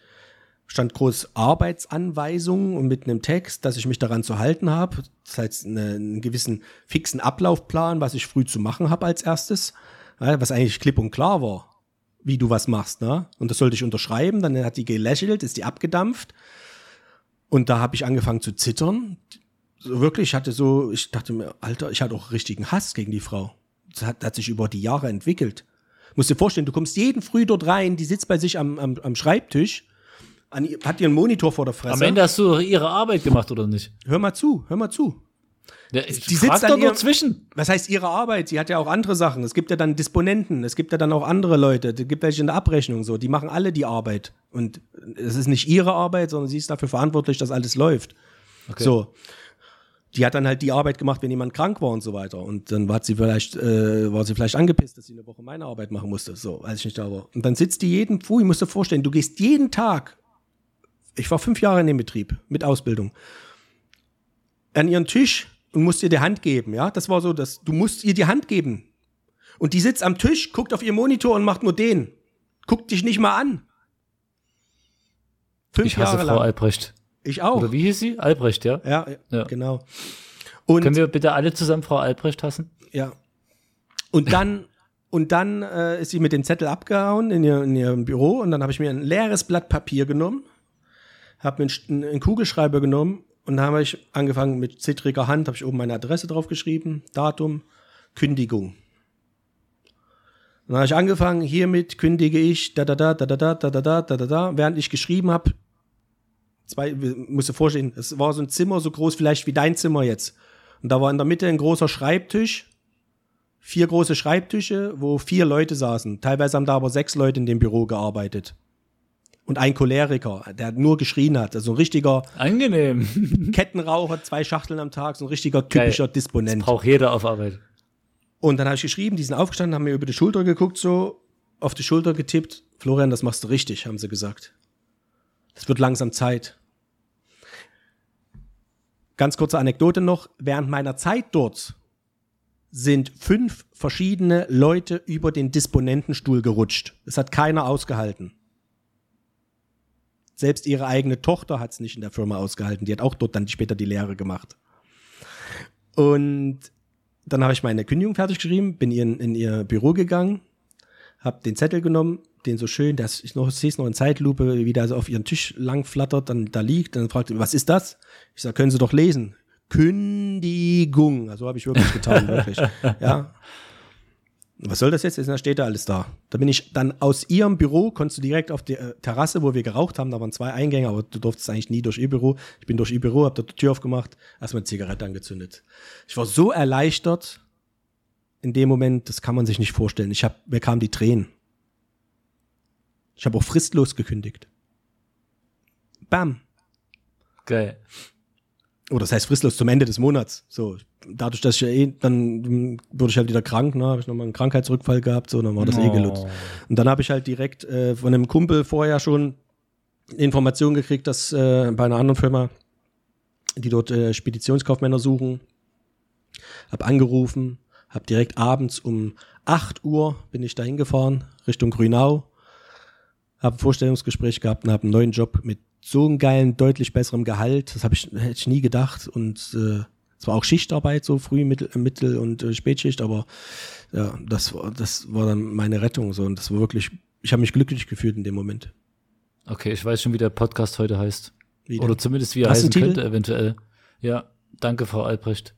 stand groß Arbeitsanweisungen und mit einem Text, dass ich mich daran zu halten habe. Das heißt, eine, einen gewissen fixen Ablaufplan, was ich früh zu machen habe als erstes, ja, was eigentlich klipp und klar war, wie du was machst. Ne? Und das sollte ich unterschreiben. Dann hat die gelächelt, ist die abgedampft. Und da habe ich angefangen zu zittern. So wirklich, ich hatte so, ich dachte mir, Alter, ich hatte auch richtigen Hass gegen die Frau. Das hat, hat sich über die Jahre entwickelt. Musst dir vorstellen, du kommst jeden früh dort rein, die sitzt bei sich am, am, am Schreibtisch, an, ihr- hat ihren Monitor vor der Fresse. Am Ende hast du ihre Arbeit gemacht, oder nicht? Hör mal zu, hör mal zu. Ja, Die sitzt doch an nur zwischen. Was heißt ihre Arbeit? Sie hat ja auch andere Sachen. Es gibt ja dann Disponenten, es gibt ja dann auch andere Leute, es gibt welche in der Abrechnung so, die machen alle die Arbeit. Und es ist nicht ihre Arbeit, sondern sie ist dafür verantwortlich, dass alles läuft. So. Die hat dann halt die Arbeit gemacht, wenn jemand krank war und so weiter. Und dann war sie vielleicht, äh, war sie vielleicht angepisst, dass sie eine Woche meine Arbeit machen musste. So, als ich nicht da war. Und dann sitzt die jeden, puh, ich muss dir vorstellen, du gehst jeden Tag, ich war fünf Jahre in dem Betrieb mit Ausbildung, an ihren Tisch und musst ihr die Hand geben, ja? Das war so, dass du musst ihr die Hand geben. Und die sitzt am Tisch, guckt auf ihr Monitor und macht nur den. Guckt dich nicht mal an. Fünf Ich hasse Jahre Frau lang. Albrecht. Ich auch. Oder wie hieß sie? Albrecht, ja? Ja, Ja. genau. Und Können wir bitte alle zusammen Frau Albrecht hassen? ja. Und dann und dann äh, ist sie mit dem Zettel abgehauen in, ihr, in ihrem Büro und dann habe ich mir ein leeres Blatt Papier genommen, habe mir einen, einen Kugelschreiber genommen und dann habe ich angefangen mit zittriger Hand, habe ich oben meine Adresse drauf geschrieben, Datum, Kündigung. Dann habe ich angefangen, hiermit kündige ich, da da da da da da da da da da da während ich geschrieben habe, zwei, musst du vorstellen, es war so ein Zimmer so groß vielleicht wie dein Zimmer jetzt. Und da war in der Mitte ein großer Schreibtisch, vier große Schreibtische, wo vier Leute saßen. Teilweise haben da aber sechs Leute in dem Büro gearbeitet. Und ein Choleriker, der nur geschrien hat. Also ein richtiger Angenehm. (laughs) Kettenraucher, zwei Schachteln am Tag, so ein richtiger typischer Das Disponent. braucht jeder auf Arbeit. Und dann habe ich geschrieben, die sind aufgestanden, haben mir über die Schulter geguckt, so auf die Schulter getippt. Florian, das machst du richtig, haben sie gesagt. Es wird langsam Zeit. Ganz kurze Anekdote noch. Während meiner Zeit dort sind fünf verschiedene Leute über den Disponentenstuhl gerutscht. Es hat keiner ausgehalten. Selbst ihre eigene Tochter hat es nicht in der Firma ausgehalten. Die hat auch dort dann später die Lehre gemacht. Und dann habe ich meine Kündigung fertig geschrieben, bin in, in ihr Büro gegangen, habe den Zettel genommen, den so schön, dass ich noch sehe es noch in Zeitlupe, wie der so auf ihren Tisch lang flattert, dann da liegt, dann fragt er, was ist das? Ich sage, können Sie doch lesen. Kündigung. Also habe ich wirklich getan, wirklich. (laughs) Ja. Was soll das jetzt? Da steht da alles da. Da bin ich dann aus ihrem Büro, konntest du direkt auf die äh, Terrasse, wo wir geraucht haben, da waren zwei Eingänge, aber du durftest eigentlich nie durch ihr Büro. Ich bin durch ihr Büro, hab dort die Tür aufgemacht, erstmal eine Zigarette angezündet. Ich war so erleichtert in dem Moment, das kann man sich nicht vorstellen. Ich hab, mir kamen die Tränen. Ich habe auch fristlos gekündigt. Bam. Geil. Oder das heißt fristlos zum Ende des Monats. So, dadurch, dass ich ja eh, dann wurde ich halt wieder krank, ne, habe ich nochmal einen Krankheitsrückfall gehabt, so, dann war das eh Oh. gelutzt. Und dann habe ich halt direkt äh, von einem Kumpel vorher schon Informationen gekriegt, dass äh, bei einer anderen Firma, die dort äh, Speditionskaufmänner suchen, habe angerufen, habe direkt abends um 8 Uhr bin ich da hingefahren, Richtung Grünau, habe ein Vorstellungsgespräch gehabt und habe einen neuen Job mit so einem geilen, deutlich besserem Gehalt. Das habe ich, hätte ich nie gedacht. Und äh, es war auch Schichtarbeit, so früh, Mittel, Mittel und äh, Spätschicht, aber ja, das war, das war dann meine Rettung. So. Und das war wirklich, ich habe mich glücklich gefühlt in dem Moment. Okay, ich weiß schon, wie der Podcast heute heißt. Wie denn? Oder zumindest wie er Hast heißen könnte, eventuell. Ja, danke, Frau Albrecht.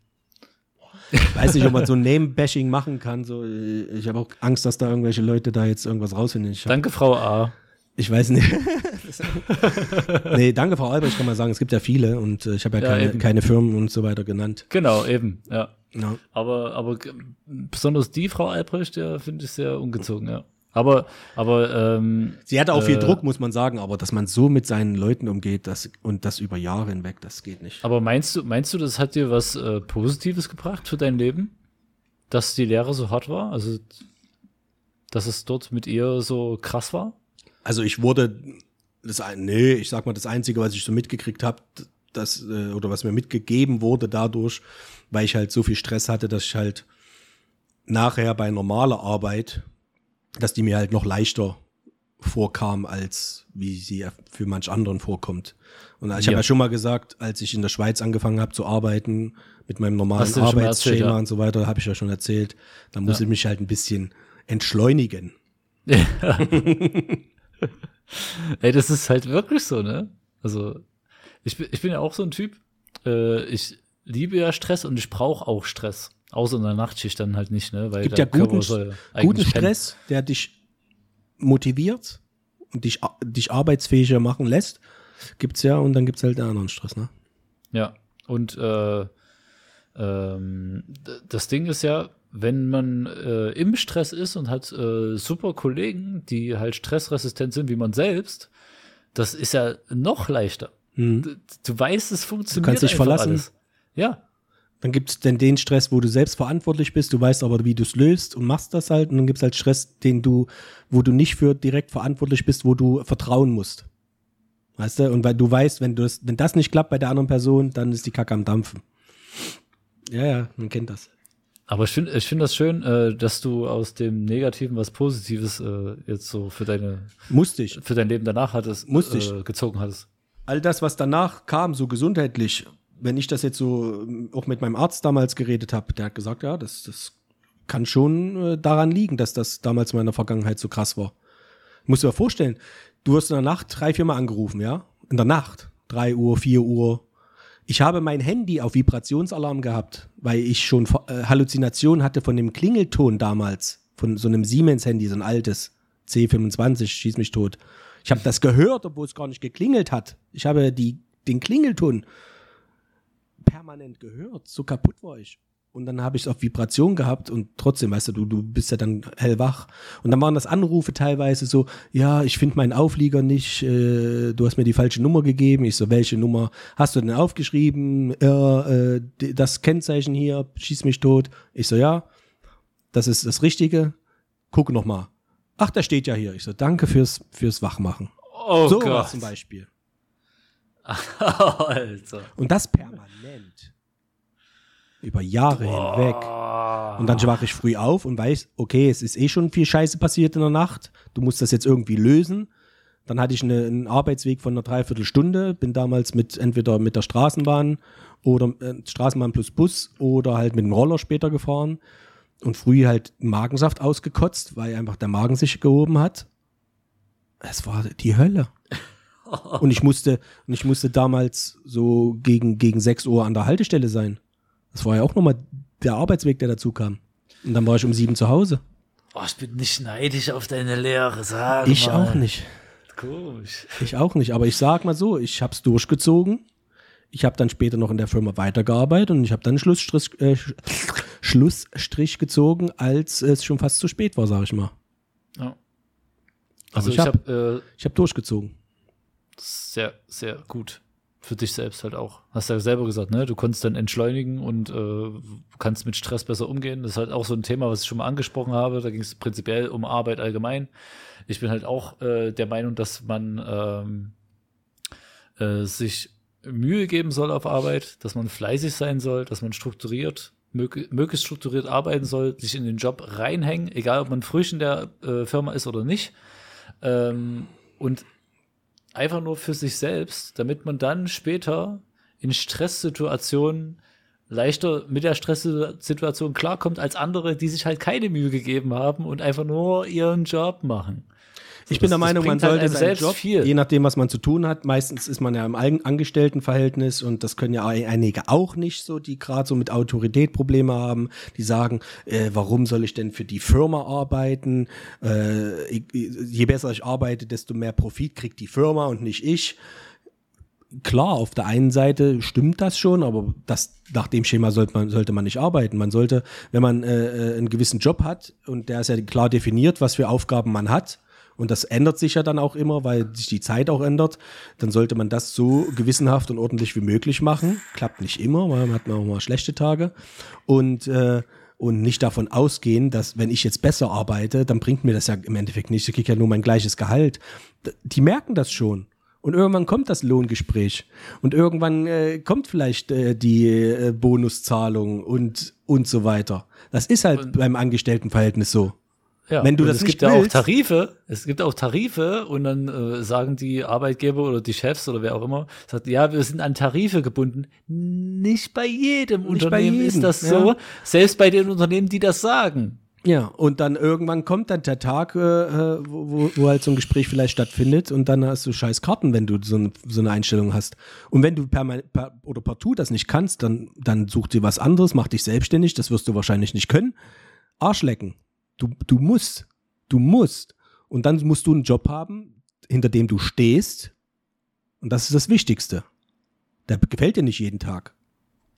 Ich weiß nicht, ob man so (laughs) ein Name-Bashing machen kann. So, äh, ich habe auch Angst, dass da irgendwelche Leute da jetzt irgendwas rausfinden. Danke, Frau A. ich weiß nicht. (laughs) nee, danke, Frau Albrecht, kann man sagen. Es gibt ja viele und äh, ich habe ja, Ja, keine, eben. keine Firmen und so weiter genannt. Genau, eben, ja. Ja. Aber, aber besonders die Frau Albrecht, ja, finde ich sehr ungezogen, ja. Aber, aber, ähm, Sie hatte auch viel Äh, Druck, muss man sagen, aber dass man so mit seinen Leuten umgeht das, und das über Jahre hinweg, das geht nicht. aber meinst du, meinst du, das hat dir was äh, Positives gebracht für dein Leben? Dass die Lehre so hart war? Also, dass es dort mit ihr so krass war? Also ich wurde, das, nee, ich sag mal, das Einzige, was ich so mitgekriegt habe, das, äh, oder was mir mitgegeben wurde dadurch, weil ich halt so viel Stress hatte, dass ich halt nachher bei normaler Arbeit, dass die mir halt noch leichter vorkam, als wie sie für manch anderen vorkommt. Und ich habe Ja. ja schon mal gesagt, als ich in der Schweiz angefangen habe zu arbeiten, mit meinem normalen mal erzählt, Arbeitsschema ja. und so weiter, habe ich ja schon erzählt, da muss Ja. ich mich halt ein bisschen entschleunigen. (laughs) Ey, das ist halt wirklich so, ne? Also, ich bin, ich bin ja auch so ein Typ. Äh, ich liebe ja Stress und ich brauche auch Stress. Außer in der Nachtschicht dann halt nicht, ne? Weil gibt ja guten, soll guten. Stress, der dich motiviert und dich, dich arbeitsfähiger machen lässt. Gibt's ja, und dann gibt's halt den anderen Stress, ne? Ja. Und äh, Ähm, das Ding ist ja, wenn man äh, im Stress ist und hat äh, super Kollegen, die halt stressresistent sind wie man selbst, das ist ja noch leichter. Mhm. Du, du weißt, es funktioniert. kannst dich verlassen. Alles. Ja, Dann gibt es denn den Stress, wo du selbst verantwortlich bist, du weißt aber, wie du es löst und machst das halt. Und dann gibt es halt Stress, den du, wo du nicht für direkt verantwortlich bist, wo du vertrauen musst. Weißt du? Und weil du weißt, wenn du das, wenn das nicht klappt bei der anderen Person, dann ist die Kacke am Dampfen. Ja, ja, man kennt das. Aber ich finde ich find das schön, äh, dass du aus dem Negativen was Positives äh, jetzt so für deine Musste ich. für dein Leben danach hattest, Musste ich. äh, gezogen hattest. all das, was danach kam, so gesundheitlich, wenn ich das jetzt so ähm, auch mit meinem Arzt damals geredet habe, der hat gesagt, ja, das, das kann schon äh, daran liegen, dass das damals in meiner Vergangenheit so krass war. Musst du dir vorstellen, du wirst in der Nacht drei, vier Mal angerufen, ja? In der Nacht. Drei Uhr, vier Uhr. Ich habe mein Handy auf Vibrationsalarm gehabt, weil ich schon äh, Halluzinationen hatte von dem Klingelton damals, von so einem Siemens-Handy, so ein altes C25, schieß mich tot. Ich habe das gehört, obwohl es gar nicht geklingelt hat. Ich habe die, den Klingelton permanent gehört. So kaputt war ich. Und dann habe ich es auf Vibration gehabt und trotzdem, weißt du, du, du bist ja dann hellwach. Und dann waren das Anrufe teilweise so, ja, ich finde meinen Auflieger nicht, äh, du hast mir die falsche Nummer gegeben. Ich so, welche Nummer hast du denn aufgeschrieben? Äh, die- das Kennzeichen hier, schieß mich tot. Ich so, ja, das ist das Richtige. Guck noch mal. Ach, der steht ja hier. Ich so, danke fürs, fürs Wachmachen. Oh so was zum Beispiel. (laughs) Alter. Und das permanent. Über Jahre hinweg. Und dann wache ich früh auf und weiß, okay, es ist eh schon viel Scheiße passiert in der Nacht. Du musst das jetzt irgendwie lösen. Dann hatte ich eine, einen Arbeitsweg von einer Dreiviertelstunde, bin damals mit entweder mit der Straßenbahn oder äh, Straßenbahn plus Bus oder halt mit dem Roller später gefahren und früh halt Magensaft ausgekotzt, weil einfach der Magen sich gehoben hat. Es war die Hölle. (laughs) Und ich musste, und ich musste damals so gegen, gegen 6 Uhr an der Haltestelle sein. Das war ja auch nochmal der Arbeitsweg, der dazu kam. Und dann war ich um sieben zu Hause. Oh, ich bin nicht neidisch auf deine Lehre, sag Ich mal. auch nicht. Komisch. Ich auch nicht. Aber ich sag mal so, ich hab's durchgezogen. Ich habe dann später noch in der Firma weitergearbeitet und ich habe dann Schlussstrich, äh, Sch- Schlussstrich gezogen, als es schon fast zu spät war, sag ich mal. Ja. Also ich ich hab- habe äh, Ich habe durchgezogen. sehr, sehr gut. Für dich selbst halt auch. Hast ja selber gesagt, ne? Du konntest dann entschleunigen und äh, kannst mit Stress besser umgehen. Das ist halt auch so ein Thema, was ich schon mal angesprochen habe. Da ging es prinzipiell um Arbeit allgemein. Ich bin halt auch äh, der Meinung, dass man ähm, äh, sich Mühe geben soll auf Arbeit, dass man fleißig sein soll, dass man strukturiert, mög möglichst strukturiert arbeiten soll, sich in den Job reinhängen, egal ob man frisch in der äh, Firma ist oder nicht. Ähm, und einfach nur für sich selbst, damit man dann später in Stresssituationen leichter mit der Stresssituation klarkommt als andere, die sich halt keine Mühe gegeben haben und einfach nur ihren Job machen. Ich bin der Meinung, man halt sollte einem seinen Job, viel. je nachdem, was man zu tun hat, meistens ist man ja im Angestelltenverhältnis und das können ja einige auch nicht so, die gerade so mit Autorität Probleme haben, die sagen, äh, warum soll ich denn für die Firma arbeiten? Äh, ich- je besser ich arbeite, desto mehr Profit kriegt die Firma und nicht ich. Klar, auf der einen Seite stimmt das schon, aber das, nach dem Schema sollte man, sollte man nicht arbeiten. Man sollte, wenn man äh, äh, einen gewissen Job hat und der ist ja klar definiert, was für Aufgaben man hat, und das ändert sich ja dann auch immer, weil sich die Zeit auch ändert, dann sollte man das so gewissenhaft und ordentlich wie möglich machen. Klappt nicht immer, weil man hat auch mal schlechte Tage. Und, äh, und nicht davon ausgehen, dass wenn ich jetzt besser arbeite, dann bringt mir das ja im Endeffekt nichts. Ich kriege ja nur mein gleiches Gehalt. Die merken das schon. Und irgendwann kommt das Lohngespräch. Und irgendwann äh, kommt vielleicht äh, die äh, Bonuszahlung und, und so weiter. Das ist halt beim Angestelltenverhältnis so. Ja, Wenn du das es nicht gibt ja auch Tarife, es gibt auch Tarife und dann äh, sagen die Arbeitgeber oder die Chefs oder wer auch immer, sagt, ja, wir sind an Tarife gebunden. Nicht bei jedem Nicht bei Unternehmen jedem, ist das ja. so, selbst bei den Unternehmen, die das sagen. Ja, und dann irgendwann kommt dann der Tag, äh, äh, wo, wo- wo halt so ein Gespräch vielleicht stattfindet und dann hast du scheiß Karten, wenn du so eine, so eine Einstellung hast. Und wenn du perma- per, oder partout das nicht kannst, dann, dann such dir was anderes, mach dich selbstständig, das wirst du wahrscheinlich nicht können. Arschlecken. Du, du musst. Du musst. Und dann musst du einen Job haben, hinter dem du stehst. Und das ist das Wichtigste. Der gefällt dir nicht jeden Tag.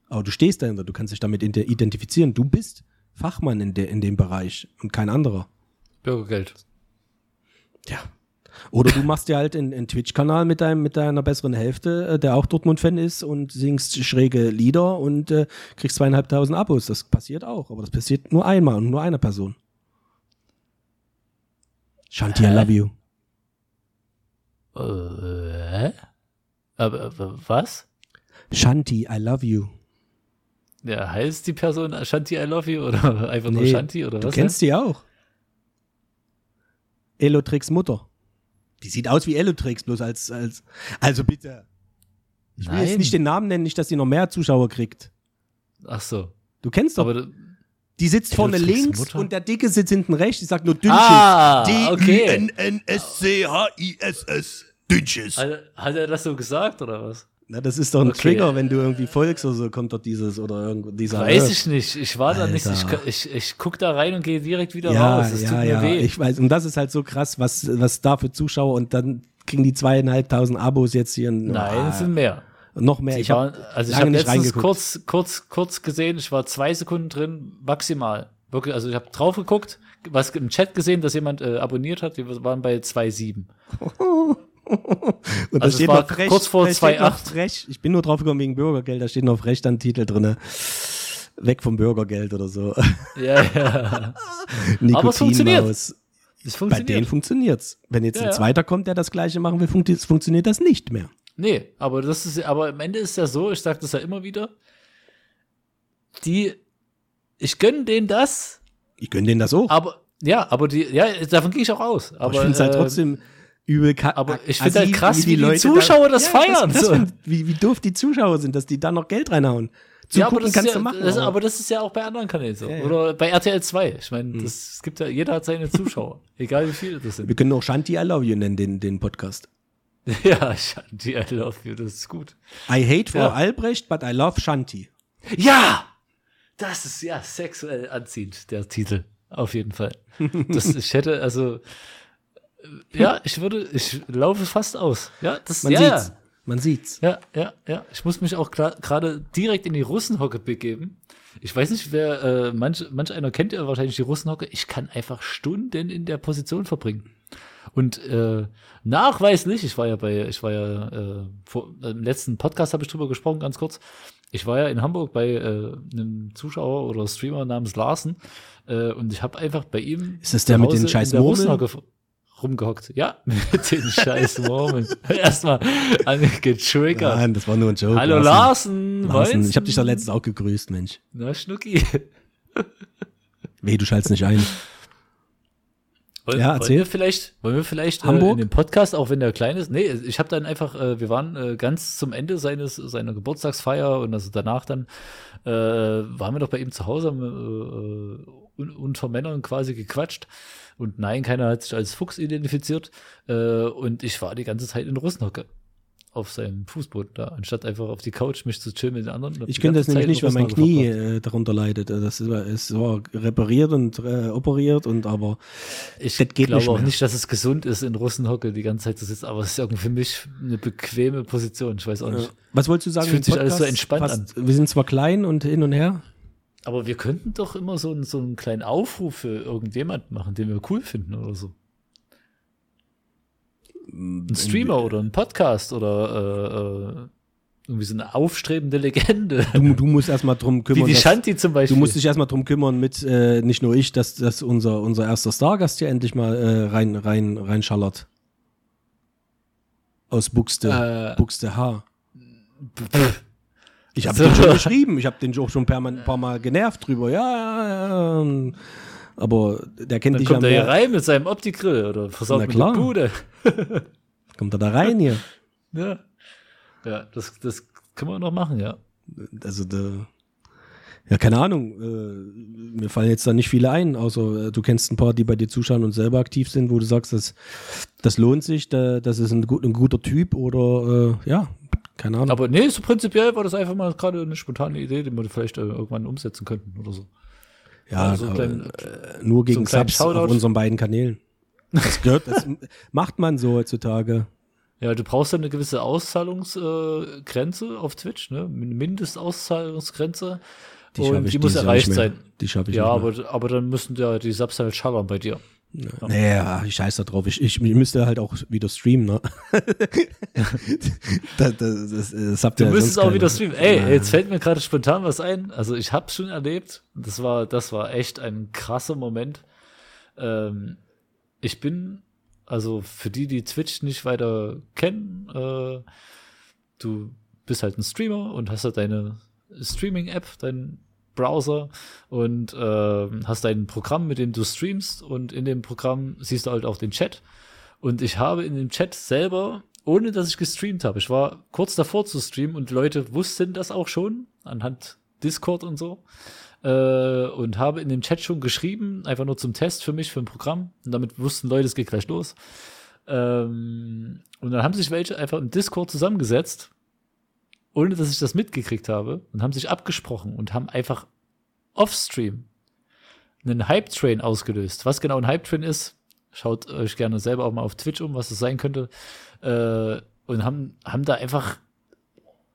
Aber du stehst dahinter, du kannst dich damit ide- identifizieren. Du bist Fachmann in, de, in dem Bereich und kein anderer. Bürgergeld. Ja. Oder du machst dir halt einen, einen Twitch-Kanal mit, deinem, mit deiner besseren Hälfte, äh, der auch Dortmund-Fan ist und singst schräge Lieder und äh, kriegst zweieinhalbtausend Abos. Das passiert auch, aber das passiert nur einmal und nur einer Person. Shanti, I Hä? love you. Äh, aber, aber was? Shanti, I love you. Ja, heißt die Person Shanti I love you oder (laughs) einfach nur Nee, Shanti oder Du was? kennst die auch. Elotrix Mutter. Die sieht aus wie Elotrix, bloß als, als. Also bitte. Ich will Nein. jetzt nicht den Namen nennen, nicht, dass sie noch mehr Zuschauer kriegt. Ach so. Du kennst doch. Aber du- die sitzt vorne links Mutter? und der Dicke sitzt hinten rechts. Die sagt nur Dünnschiss. Ah, okay. D-I-N-N-S-C-H-I-S-S. Dünnschiss. Hat, hat er das so gesagt oder was? Na, das ist doch ein Okay. Trigger, wenn du irgendwie folgst oder so, kommt dort dieses oder irgendwo dieser. Weiß ich nicht. Ich war da nicht. Ich, ich, ich guck da rein und gehe direkt wieder ja, raus. Das ja, tut mir ja. weh. Ich weiß. Und das ist halt so krass, was, was da für Zuschauer und dann kriegen die zweieinhalbtausend Abos jetzt hier. Nein, Ah, es sind mehr. Noch mehr. Die Ich habe also ich lange habe nicht letztens kurz, kurz, kurz gesehen, ich war zwei Sekunden drin, maximal. Wirklich, also ich habe drauf geguckt, was im Chat gesehen, dass jemand äh, abonniert hat, wir waren bei 2,7. (laughs) Und da Also steht noch frech, kurz vor da steht noch 2,8. frech. Ich bin nur drauf gekommen wegen Bürgergeld, da steht noch frech dann Titel drinne. Weg vom Bürgergeld oder so. (laughs) Ja, ja. (laughs) Aber es funktioniert. Nikotinmaus. Es Bei funktioniert. denen funktioniert's. Wenn jetzt Ja, ein zweiter kommt, der das gleiche machen will, funkt- funktioniert das nicht mehr. Nee, aber das ist, aber am Ende ist ja so, ich sage das ja immer wieder, die, ich gönne denen das, Ich gönne denen das auch. aber, ja, aber die, ja, davon gehe ich auch aus. Aber, Aber ich finde es halt äh, trotzdem übel aber ich assi, finde halt krass, wie die Leute Zuschauer das Ja, feiern, Das, das so. find, wie, wie doof die Zuschauer sind, dass die da noch Geld reinhauen. Zugucken ja, aber das, kannst ist ja, du machen. das, aber- das ist ja auch bei anderen Kanälen so. Ja. Oder bei RTL 2. Ich meine, das es gibt ja, jeder hat seine Zuschauer. (laughs) egal wie viele das sind. wir können auch Shanti I Love You nennen, den, den Podcast. (laughs) ja, Shanti, I love you, das ist gut. I hate Frau Ja. Albrecht, but I love Shanti. Ja! Das ist ja sexuell anziehend, der Titel. Auf jeden Fall. Das, (laughs) ich hätte, also, äh, ja, ich würde, ich laufe fast aus. Ja, das, Man ja, sieht's. ja. Man sieht's. Ja, ja, ja. Ich muss mich auch gerade direkt in die Russenhocke begeben. Ich weiß nicht, wer, äh, manch, manch einer kennt ja wahrscheinlich die Russenhocke. Ich kann einfach Stunden in der Position verbringen. Und äh, nachweislich, ich war ja bei, ich war ja äh, vor, im letzten Podcast habe ich drüber gesprochen, ganz kurz. Ich war ja in Hamburg bei äh, einem Zuschauer oder Streamer namens Larsen äh, und ich habe einfach bei ihm Ist das der (laughs) mit den scheiß Murmeln? Rumgehockt. (laughs) Ja, mit den scheiß Murmeln. Erstmal angetriggert. Nein, das war nur ein Joke. Hallo Larsen, Larsen. Larsen. Ich habe dich doch letztens auch gegrüßt, Mensch. Na, Schnucki. (laughs) Weh, du schaltest nicht ein. Wollen, Ja, wollen erzähl. wir vielleicht, wollen wir vielleicht äh, Hamburg? in dem Podcast, auch wenn der klein ist, nee, ich habe dann einfach, äh, wir waren äh, ganz zum Ende seines seiner Geburtstagsfeier und also danach dann äh, waren wir doch bei ihm zu Hause, haben äh, un unter Männern quasi gequatscht und nein, keiner hat sich als Fuchs identifiziert äh, und ich war die ganze Zeit in Russenhocke auf seinem Fußboden da, anstatt einfach auf die Couch mich zu chillen mit den anderen. Ich könnte das nämlich nicht, weil mein Knie äh, darunter leidet. Äh, Das ist, ist so repariert und äh, operiert und aber Ich das geht glaube nicht auch nicht, dass es gesund ist, in Russenhocke die ganze Zeit zu sitzen, aber es ist irgendwie für mich eine bequeme Position. Ich weiß auch nicht. was wolltest du sagen? Es fühlt sich alles so entspannt Fast- Wir sind zwar klein und hin und her. Aber wir könnten doch immer so, einen- so einen kleinen Aufruf für irgendjemanden machen, den wir cool finden oder so. Ein Streamer oder ein Podcast oder äh, äh, irgendwie so eine aufstrebende Legende. Du, du musst erstmal drum Wie kümmern. die dass- Shanti zum Du Beispiel. musst dich erstmal drum kümmern mit, äh, nicht nur ich, dass, dass unser, unser erster Stargast hier endlich mal äh, rein, rein, reinschallert. Aus Buxte, Äh. Buxte H. Ich habe So. den schon geschrieben, ich habe den auch schon ein paar Mal, paar Mal genervt drüber. Ja, ja, ja. Aber der kennt Dann dich kommt ja er hier rein mit seinem Opti-Grill oder versaut mit klar. der Bude. (laughs) Kommt er da rein hier? Ja, ja das, das können wir noch machen, ja. Also da, ja, keine Ahnung. Äh, mir fallen jetzt da nicht viele ein, außer äh, du kennst ein paar, die bei dir zuschauen und selber aktiv sind, wo du sagst, das, das lohnt sich, da, das ist ein, gut, ein guter Typ oder äh, ja, keine Ahnung. Aber nee, so prinzipiell war das einfach mal gerade eine spontane Idee, die wir vielleicht äh, irgendwann umsetzen könnten oder so. Ja, so einen aber, kleinen- äh, nur gegen so Subs auf Shoutout. unseren beiden Kanälen. Das gehört, das (laughs) macht man so heutzutage. Ja, du brauchst ja eine gewisse Auszahlungsgrenze äh, auf Twitch, ne? Mindestauszahlungsgrenze. Die und ich die muss erreicht sein. Die schaffe ich Ja, aber, aber dann müssen ja die Subs halt schallern bei dir. Naja, ich scheiß da drauf. Ich, ich, ich müsste halt auch wieder streamen, ne? (laughs) das, das, das, das habt Du ja müsstest auch wieder streamen. Ey, Ja. jetzt fällt mir gerade spontan was ein. Also ich hab's schon erlebt. Das war, das war echt ein krasser Moment. Ähm, ich bin, also für die, die Twitch nicht weiter kennen, äh, du bist halt ein Streamer und hast halt deine Streaming-App, deinen Browser und äh, hast dein Programm, mit dem du streamst und in dem Programm siehst du halt auch den Chat. Und ich habe in dem Chat selber, ohne dass ich gestreamt habe, ich war kurz davor zu streamen und Leute wussten das auch schon anhand Discord und so. Äh, und habe in dem Chat schon geschrieben, einfach nur zum Test für mich, für ein Programm. Und damit wussten Leute, es geht gleich los. Ähm, und dann haben sich welche einfach im Discord zusammengesetzt, ohne dass ich das mitgekriegt habe, und haben sich abgesprochen und haben einfach offstream einen Hype-Train ausgelöst. Was genau ein Hype-Train ist, schaut euch gerne selber auch mal auf Twitch um, was das sein könnte. Äh, und haben, haben da einfach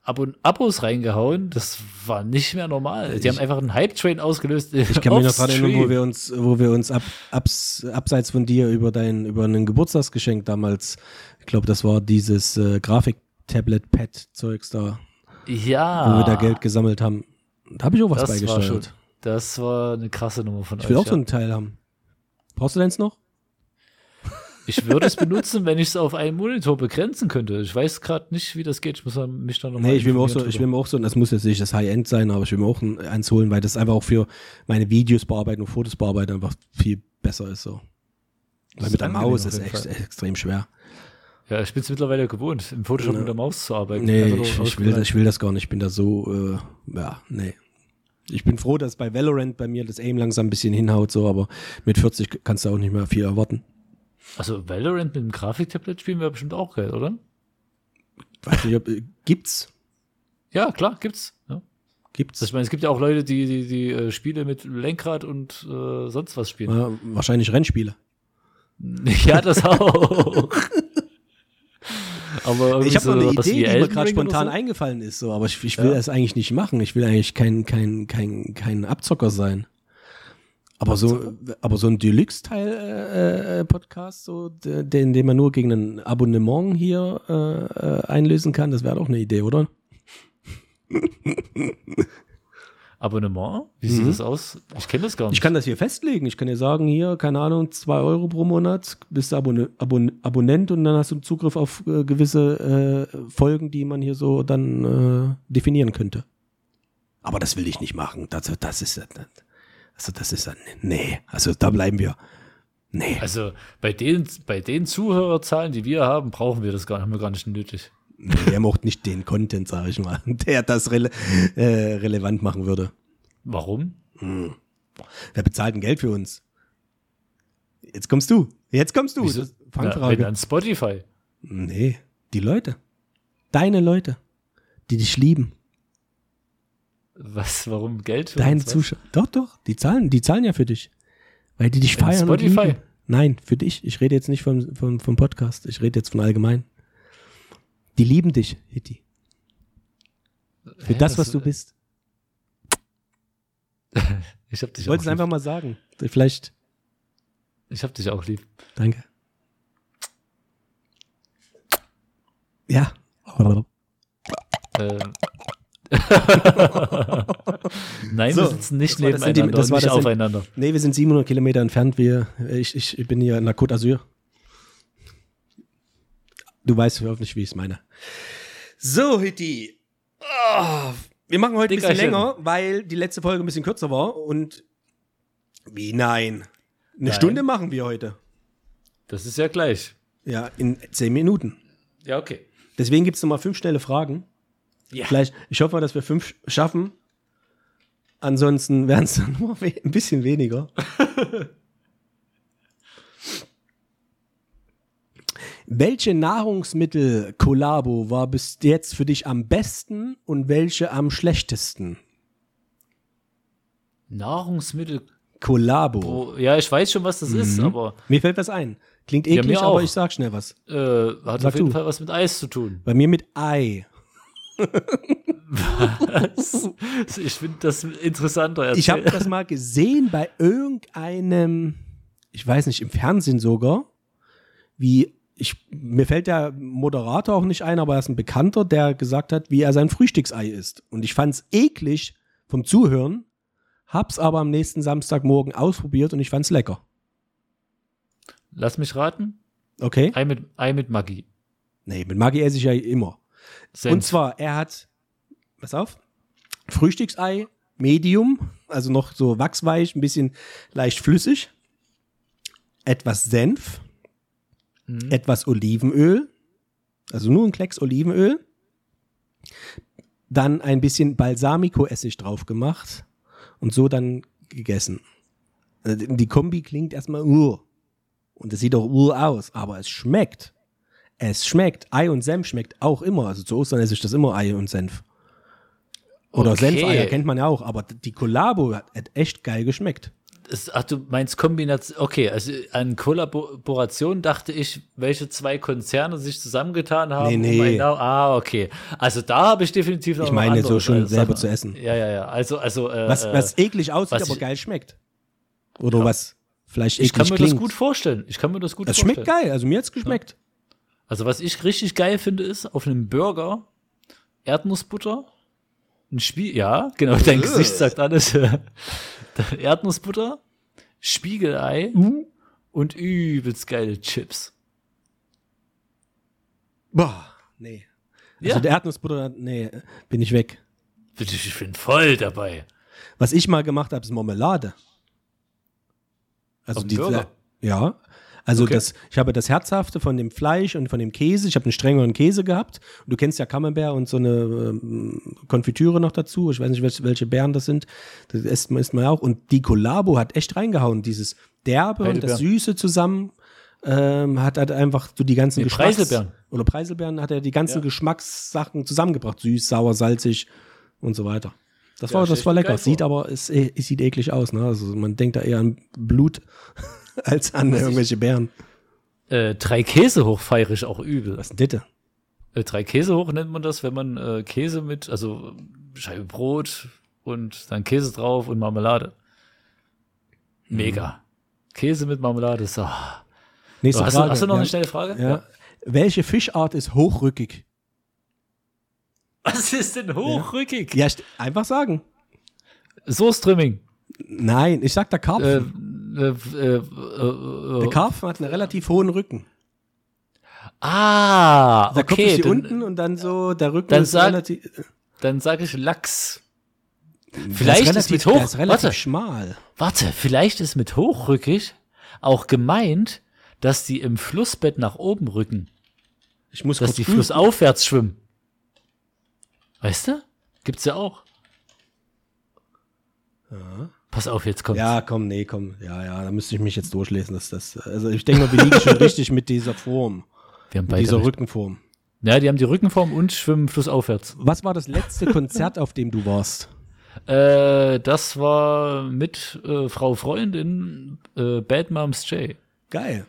Abo Abos reingehauen. Das war nicht mehr normal. Die haben einfach einen Hype-Train ausgelöst. Ich kann mich noch dran erinnern, wo wir uns, wo wir uns ab, abs, abseits von dir über dein, über ein Geburtstagsgeschenk damals, ich glaube, das war dieses äh, Grafik-Tablet-Pad-Zeugs da, ja, wo wir da Geld gesammelt haben. Da habe ich auch was das war beigesteuert. schon, das war eine krasse Nummer von Ich will euch. auch so ja. einen Teil haben. Brauchst du deins noch? Ich würde es (laughs) benutzen, wenn ich es auf einen Monitor begrenzen könnte. Ich weiß gerade nicht, wie das geht. Ich muss mich da nochmal Nee, ich will mir auch so, ich will mir auch so, das muss jetzt nicht das High-End sein, aber ich will mir auch ein, eins holen, weil das einfach auch für meine Videos bearbeiten und Fotos bearbeiten einfach viel besser ist so. Weil mit der Maus ist echt Fall. extrem schwer. Ja, ich bin es mittlerweile gewohnt, im Photoshop Ja. mit der Maus zu arbeiten. Nee, ich, ich, will, ausgeleitet. ich will das gar nicht. Ich bin da so, äh, ja, nee. Ich bin froh, dass bei Valorant bei mir das Aim langsam ein bisschen hinhaut, so, aber mit 40 kannst du auch nicht mehr viel erwarten. Also Valorant mit dem Grafiktablet spielen wäre bestimmt auch geil, oder? Weiß nicht, ob, äh, gibt's? Ja, klar, gibt's. Ja. Gibt's? Ich meine, es gibt ja auch Leute, die die, die äh, Spiele mit Lenkrad und äh, sonst was spielen. Ja, wahrscheinlich Rennspiele. (laughs) Ja, das auch. (laughs) aber Ich habe noch so eine Idee, die mir gerade spontan so. eingefallen ist, so, aber ich, ich will Ja. das eigentlich nicht machen. Ich will eigentlich kein, kein, kein, kein Abzocker sein. Aber so, aber so ein Deluxe-Teil äh, äh, Podcast, so, den, den man nur gegen ein Abonnement hier äh, äh, einlösen kann, das wäre doch eine Idee, oder? Abonnement? Wie sieht das aus? Ich kenne das gar nicht. Ich kann das hier festlegen. Ich kann dir sagen, hier, keine Ahnung, zwei Euro pro Monat, bist du Abonne Abon Abonnent und dann hast du Zugriff auf äh, gewisse äh, Folgen, die man hier so dann äh, definieren könnte. Aber das will ich nicht machen. Das, das ist also das ist nee, also da bleiben wir. Nee. also bei den, bei den Zuhörerzahlen, die wir haben, brauchen wir das gar, haben wir gar nicht nötig. Nee er mocht nicht den Content, sage ich mal, (laughs) der das rele äh, relevant machen würde. Warum? Wer bezahlt denn Geld für uns? Jetzt kommst du. Jetzt kommst du. Wieso? Fangfrage. dann Spotify. Nee, die Leute. Deine Leute, die dich lieben. Was, warum Geld? für Deine uns, was? Zuschauer. Doch, doch, die zahlen, die zahlen ja für dich. Weil die dich feiern. Spotify? Nein, für dich. Ich rede jetzt nicht vom, vom, vom Podcast. Ich rede jetzt von allgemein. Die lieben dich, Hitti. Für Hä, das, was du bist. (laughs) Ich hab dich Ich wollte es einfach mal sagen. Vielleicht. Ich hab dich auch lieb. Danke. Ja. Ähm. (laughs) Nein, So, wir sitzen nicht nebeneinander das war nicht das In- aufeinander. Nee, wir sind 700 Kilometer entfernt. Wir, ich, ich bin hier in der Côte d'Azur. Du weißt hoffentlich, wie ich es meine. So, Hitti. Ah, wir machen heute ein bisschen länger, weil die letzte Folge ein bisschen kürzer war. Und wie nein? Eine Nein. Stunde machen wir heute. Das ist ja gleich. Ja, in zehn Minuten. Ja, okay. Deswegen gibt es nochmal fünf schnelle Fragen. Ja. Vielleicht, ich hoffe mal, dass wir fünf schaffen. Ansonsten (laughs) wären es dann nur ein bisschen weniger. (laughs) welche Nahrungsmittel-Kollabo war bis jetzt für dich am besten und welche am schlechtesten? Nahrungsmittel. Kollabo. Oh, ja, ich weiß schon, was das ist, Mhm. aber Mir fällt was ein. Klingt Ja, eklig, mir aber ich sag schnell was. Äh, hat Sag auf jeden du. Fall was mit Eis zu tun. Bei mir mit Ei. Ich finde das interessanter. Ich habe Erzähl. das mal gesehen bei irgendeinem, ich weiß nicht, im Fernsehen sogar, wie ich, mir fällt der Moderator auch nicht ein, aber er ist ein Bekannter, der gesagt hat, wie er sein Frühstücksei isst. Und ich fand's eklig vom Zuhören, hab's aber am nächsten Samstagmorgen ausprobiert und ich fand's lecker. Lass mich raten. Okay? Ei mit, Ei mit Maggi. Nee, mit Maggi esse ich ja immer. Senf. Und zwar, er hat, pass auf, Frühstücksei, Medium, also noch so wachsweich, ein bisschen leicht flüssig, etwas Senf, Mhm. etwas Olivenöl, also nur ein Klecks Olivenöl, dann ein bisschen Balsamico-Essig drauf gemacht und so dann gegessen. Also Die Kombi klingt erstmal uh. Und es sieht auch uh aus, aber es schmeckt. Es schmeckt. Ei und Senf schmeckt auch immer. Also zu Ostern esse ich das immer Ei und Senf. Oder Okay. Senfeier kennt man ja auch, aber die Collabo hat, hat echt geil geschmeckt. Es- Ach, du meinst Kombination. Okay, also an Kollaboration dachte ich, welche zwei Konzerne sich zusammengetan haben. Nee, nee. ein- ah, okay. Also da habe ich definitiv noch Ich meine so schon selber zu essen. Ja, ja, ja. Also, also äh, Was, äh, was eklig aussieht, was aber ich- geil schmeckt. Oder was vielleicht eklig ich kann mir klingt. das gut vorstellen. Ich kann mir das gut das vorstellen. schmeckt geil, also mir hat's geschmeckt. Also was ich richtig geil finde, ist auf einem Burger Erdnussbutter, ein Spiel, ja, genau, (laughs) dein Gesicht sagt alles. (laughs) Erdnussbutter, Spiegelei Uh. und übelst geile Chips. Boah, nee. Also Ja. der Erdnussbutter, nee, bin ich weg. Ich bin voll dabei. Was ich mal gemacht habe, ist Marmelade. Also die, ja. Also Okay. das, ich habe das Herzhafte von dem Fleisch und von dem Käse. Ich habe einen strengeren Käse gehabt. Und du kennst ja Camembert und so eine ähm, Konfitüre noch dazu. Ich weiß nicht, welche, welche Beeren das sind. Das isst man, isst man ja auch. Und die Collabo hat echt reingehauen. Dieses Derbe und das. Süße zusammen ähm, hat halt einfach so die ganzen Nee, Geschmacks- Preiselbeeren. Oder Preiselbeeren hat er die ganzen Geschmackssachen zusammengebracht. Süß, sauer, salzig und so weiter. Das Ja, war, das war lecker. Sieht aber, es, es sieht eklig aus. Ne? Also man denkt da eher an Blut (laughs) als an irgendwelche Beeren. Äh, drei Käse hoch feiere ich auch übel. Was ist denn das? Äh, drei Käse hoch nennt man das, wenn man äh, Käse mit, also Scheibe Brot und dann Käse drauf und Marmelade. Mega. Käse mit Marmelade ist so. Nächste Hast, du, Frage. hast du noch Ja. eine schnelle Frage? Ja. Welche Fischart ist hochrückig? Was ist denn hochrückig? Ja, st- einfach sagen. Soßtrimming. Nein, ich sag der Karpfen. Äh, äh, äh, der Karpfen hat einen relativ hohen Rücken. ah, Der Kopf ist okay. hier Dann, unten und dann so, der Rücken dann ist sag- relativ. dann sage ich Lachs. Vielleicht ist ist relativ, mit hoch. ist relativ Warte. schmal. Warte, vielleicht ist mit hochrückig auch gemeint, dass die im Flussbett nach oben rücken. Ich muss dass kurz die flussaufwärts schwimmen. Weißt du? Gibt's ja auch. Pass auf, jetzt kommt's. Ja, komm, nee, komm. Ja, ja, da müsste ich mich jetzt durchlesen. Dass das, also ich denke mal, wir liegen schon richtig mit dieser Form. Wir haben Mit beide dieser recht. Rückenform. Ja, die haben die Rückenform und schwimmen flussaufwärts. Was war das letzte Konzert, auf dem du warst? Äh, das war mit äh, Frau Freundin äh, Bad Moms J. Geil.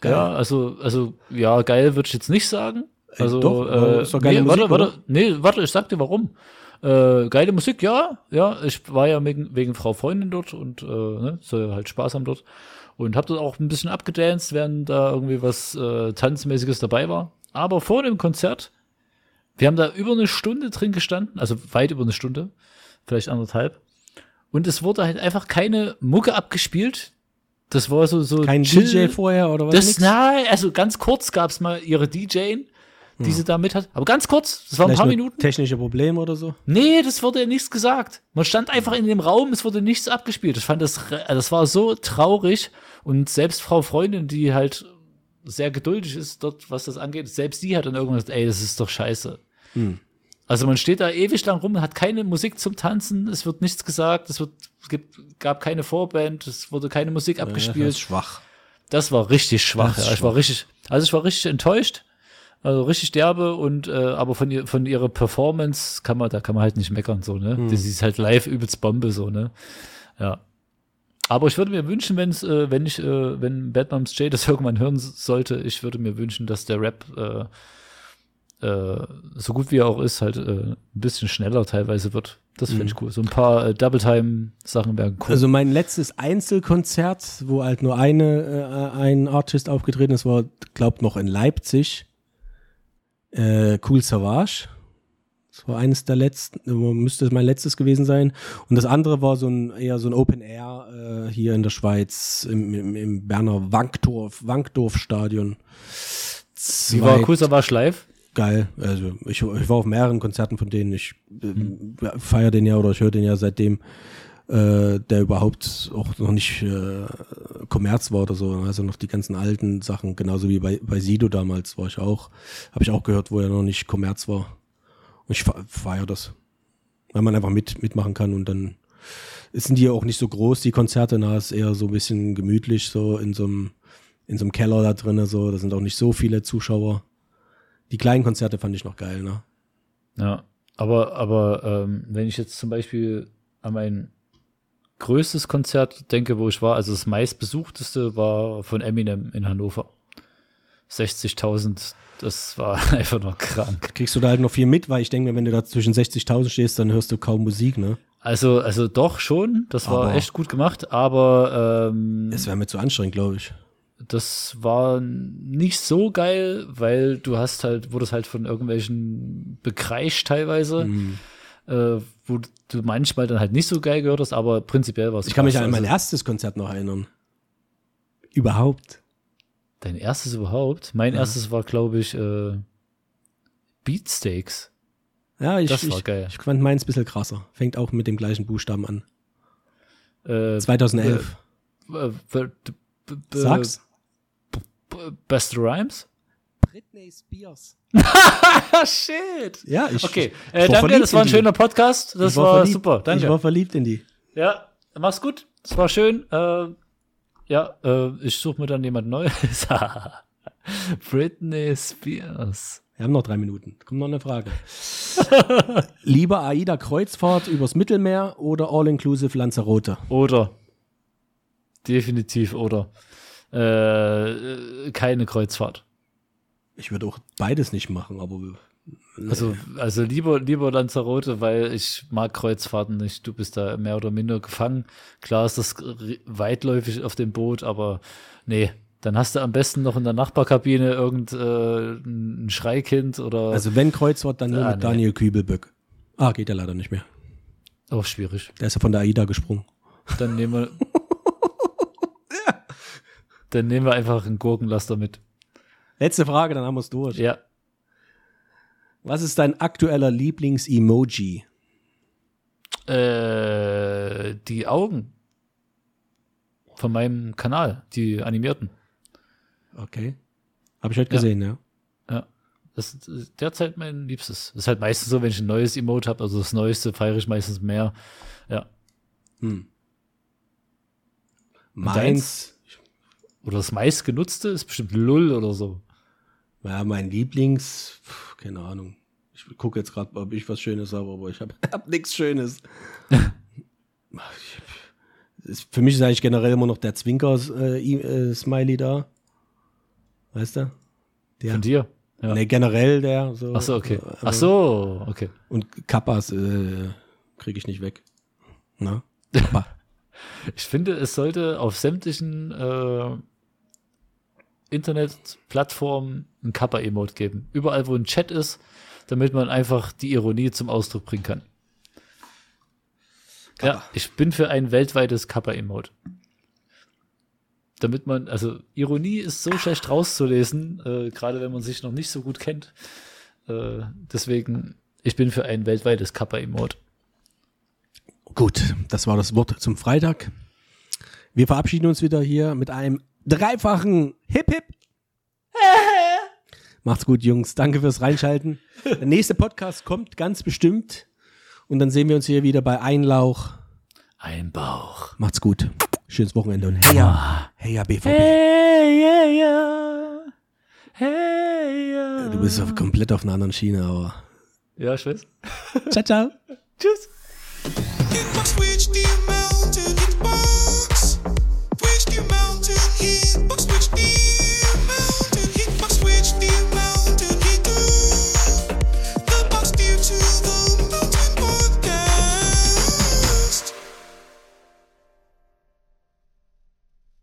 Geil. Ja, also, also, ja, geil würde ich jetzt nicht sagen. Also, doch, äh, ist doch geile nee, Musik, warte, warte, nee, warte, ich sag dir warum. Äh, geile Musik, ja, ja, ich war ja wegen, wegen Frau Freundin dort und äh, ne, soll halt Spaß haben dort. Und hab dort auch ein bisschen abgedanced, während da irgendwie was äh, Tanzmäßiges dabei war. Aber vor dem Konzert, wir haben da über eine Stunde drin gestanden, also weit über eine Stunde, vielleicht anderthalb. Und es wurde halt einfach keine Mucke abgespielt. Das war so, so Kein chill. DJ vorher oder was? Das, Nix? nein, also ganz kurz gab es mal ihre DJin, die sie da mit hat. Aber ganz kurz, das waren ein paar Minuten. Technische Probleme oder so? Nee, das wurde ja nichts gesagt. Man stand einfach in dem Raum, es wurde nichts abgespielt. Ich fand das, re- das war so traurig. Und selbst Frau Freundin, die halt sehr geduldig ist dort, was das angeht, selbst die hat dann irgendwann gesagt, ey, das ist doch scheiße. Also man steht da ewig lang rum, hat keine Musik zum Tanzen, es wird nichts gesagt, es wird, es gibt, gab keine Vorband, es wurde keine Musik Das abgespielt. ist schwach. Das war richtig schwach. Das Ja. Ich war richtig, also ich war richtig enttäuscht, also richtig derbe und äh, aber von ihr, von ihrer Performance kann man, da kann man halt nicht meckern so ne. Hm. Das ist halt live übelst Bombe so ne. Ja. Aber ich würde mir wünschen, wenn's, äh, wenn ich, äh, wenn Bad Moms J das (laughs) irgendwann hören sollte, ich würde mir wünschen, dass der Rap äh, äh, so gut wie er auch ist, halt äh, ein bisschen schneller teilweise wird. Das finde ich cool. So ein paar äh, Double-Time-Sachen wären cool. Also mein letztes Einzelkonzert, wo halt nur eine, äh, ein Artist aufgetreten ist, war, glaubt noch in Leipzig. Äh, cool Savage. Das war eines der letzten, äh, müsste es mein letztes gewesen sein. Und das andere war so ein eher so ein Open Air äh, hier in der Schweiz im, im, im Berner Wankdorf, Wankdorf-Stadion. wie war cool, war live? geil. Also ich, ich war auf mehreren Konzerten von denen. Ich äh, feiere den ja oder ich höre den ja seitdem äh, der überhaupt auch noch nicht äh, Kommerz war oder so. Also noch die ganzen alten Sachen, genauso wie bei, bei Sido damals war ich auch. Habe ich auch gehört, wo er noch nicht Kommerz war. Und ich fe- feiere das. Weil man einfach mit, mitmachen kann und dann sind die ja auch nicht so groß, die Konzerte, na, ist eher so ein bisschen gemütlich, so in so einem, in so einem Keller da drinnen, so, da sind auch nicht so viele Zuschauer. Die kleinen Konzerte fand ich noch geil, ne? Ja, aber, aber ähm, wenn ich jetzt zum Beispiel an mein größtes Konzert denke, wo ich war, also das meistbesuchteste war von Eminem in Hannover. 60.000, das war (laughs) einfach noch krank. Kriegst du da halt noch viel mit, weil ich denke wenn du da zwischen 60.000 stehst, dann hörst du kaum Musik, ne? Also, also doch schon, das war Aber- echt gut gemacht, aber ähm, Es wäre mir zu anstrengend, glaube ich. das war nicht so geil, weil du hast halt, wurdest halt von irgendwelchen bekreischt teilweise, Mhm. Äh, wo du manchmal dann halt nicht so geil gehört hast, aber prinzipiell war es Ich kann mich an mein Also, erstes Konzert noch erinnern. Überhaupt. Dein erstes überhaupt? Mein erstes war, glaube ich, äh, Beatsteaks. Ja, ich, Das war ich, geil. ich fand meins ein bisschen krasser. Fängt auch mit dem gleichen Buchstaben an. Äh, 2011. äh, Sag's. Best Rhymes? Britney Spears. Ah, (laughs) shit! Ja, ich. Okay, ich äh, war danke, das war ein schöner Podcast. Das Ich war, verliebt- super, danke. Ich war verliebt in die. Ja, mach's gut. Es war schön. Äh, ja, äh, ich suche mir dann jemand Neues. (laughs) Britney Spears. Wir haben noch drei Minuten. Kommt noch eine Frage. (laughs) Lieber AIDA Kreuzfahrt übers Mittelmeer oder All-Inclusive Lanzarote? Oder. Definitiv oder. Äh, keine Kreuzfahrt. Ich würde auch beides nicht machen, aber Also, also lieber, lieber Lanzarote, weil ich mag Kreuzfahrten nicht. Du bist da mehr oder minder gefangen. Klar ist das weitläufig auf dem Boot, aber nee. Dann hast du am besten noch in der Nachbarkabine irgend äh, Schreikind oder also wenn Kreuzfahrt, dann nur Ah, mit nee. Daniel Kübelböck. Ah, geht ja leider nicht mehr. oh, schwierig. Der ist ja von der AIDA gesprungen. Dann nehmen wir. (laughs) Dann nehmen wir einfach einen Gurkenlaster mit. Letzte Frage, dann haben wir es durch. Ja. Was ist dein aktueller Lieblings-Emoji? Äh, die Augen von meinem Kanal, die animierten. Okay. Habe ich heute gesehen, ja. Ja. Das ist derzeit mein Liebstes. Das ist halt meistens so, wenn ich ein neues Emote habe, also das Neueste feiere ich meistens mehr. Ja. Meins, Oder das meistgenutzte ist bestimmt Lull oder so. Ja, mein Lieblings, pf, keine Ahnung. Ich gucke jetzt gerade, ob ich was Schönes habe, aber ich habe hab (laughs) nichts Schönes. (laughs) für mich ist eigentlich generell immer noch der Zwinker-Smiley da. Weißt du? Der. Von dir. Ja. Nee, generell der. So, Ach so, okay. äh, Ach so, okay. Und Kappas äh, kriege ich nicht weg. Na? (laughs) Ich finde, es sollte auf sämtlichen äh, Internetplattformen ein Kappa-Emote geben. Überall, wo ein Chat ist, damit man einfach die Ironie zum Ausdruck bringen kann. Ja, ich bin für ein weltweites Kappa-Emote. Damit man, also Ironie ist so schlecht rauszulesen, äh, gerade wenn man sich noch nicht so gut kennt. Äh, deswegen, ich bin für ein weltweites Kappa-Emote. Gut, das war das Wort zum Freitag. Wir verabschieden uns wieder hier mit einem dreifachen Hip Hip. (laughs) Macht's gut, Jungs. Danke fürs Reinschalten. Der nächste Podcast kommt ganz bestimmt. Und dann sehen wir uns hier wieder bei Einlauch. Ein Bauch. Macht's gut. Schönes Wochenende und hey ja, hey ja, BVB. Hey, yeah, yeah. Hey, yeah. Du bist auf, komplett auf einer anderen Schiene, aber. Ja, ich weiß. Ciao, ciao. (laughs) Tschüss.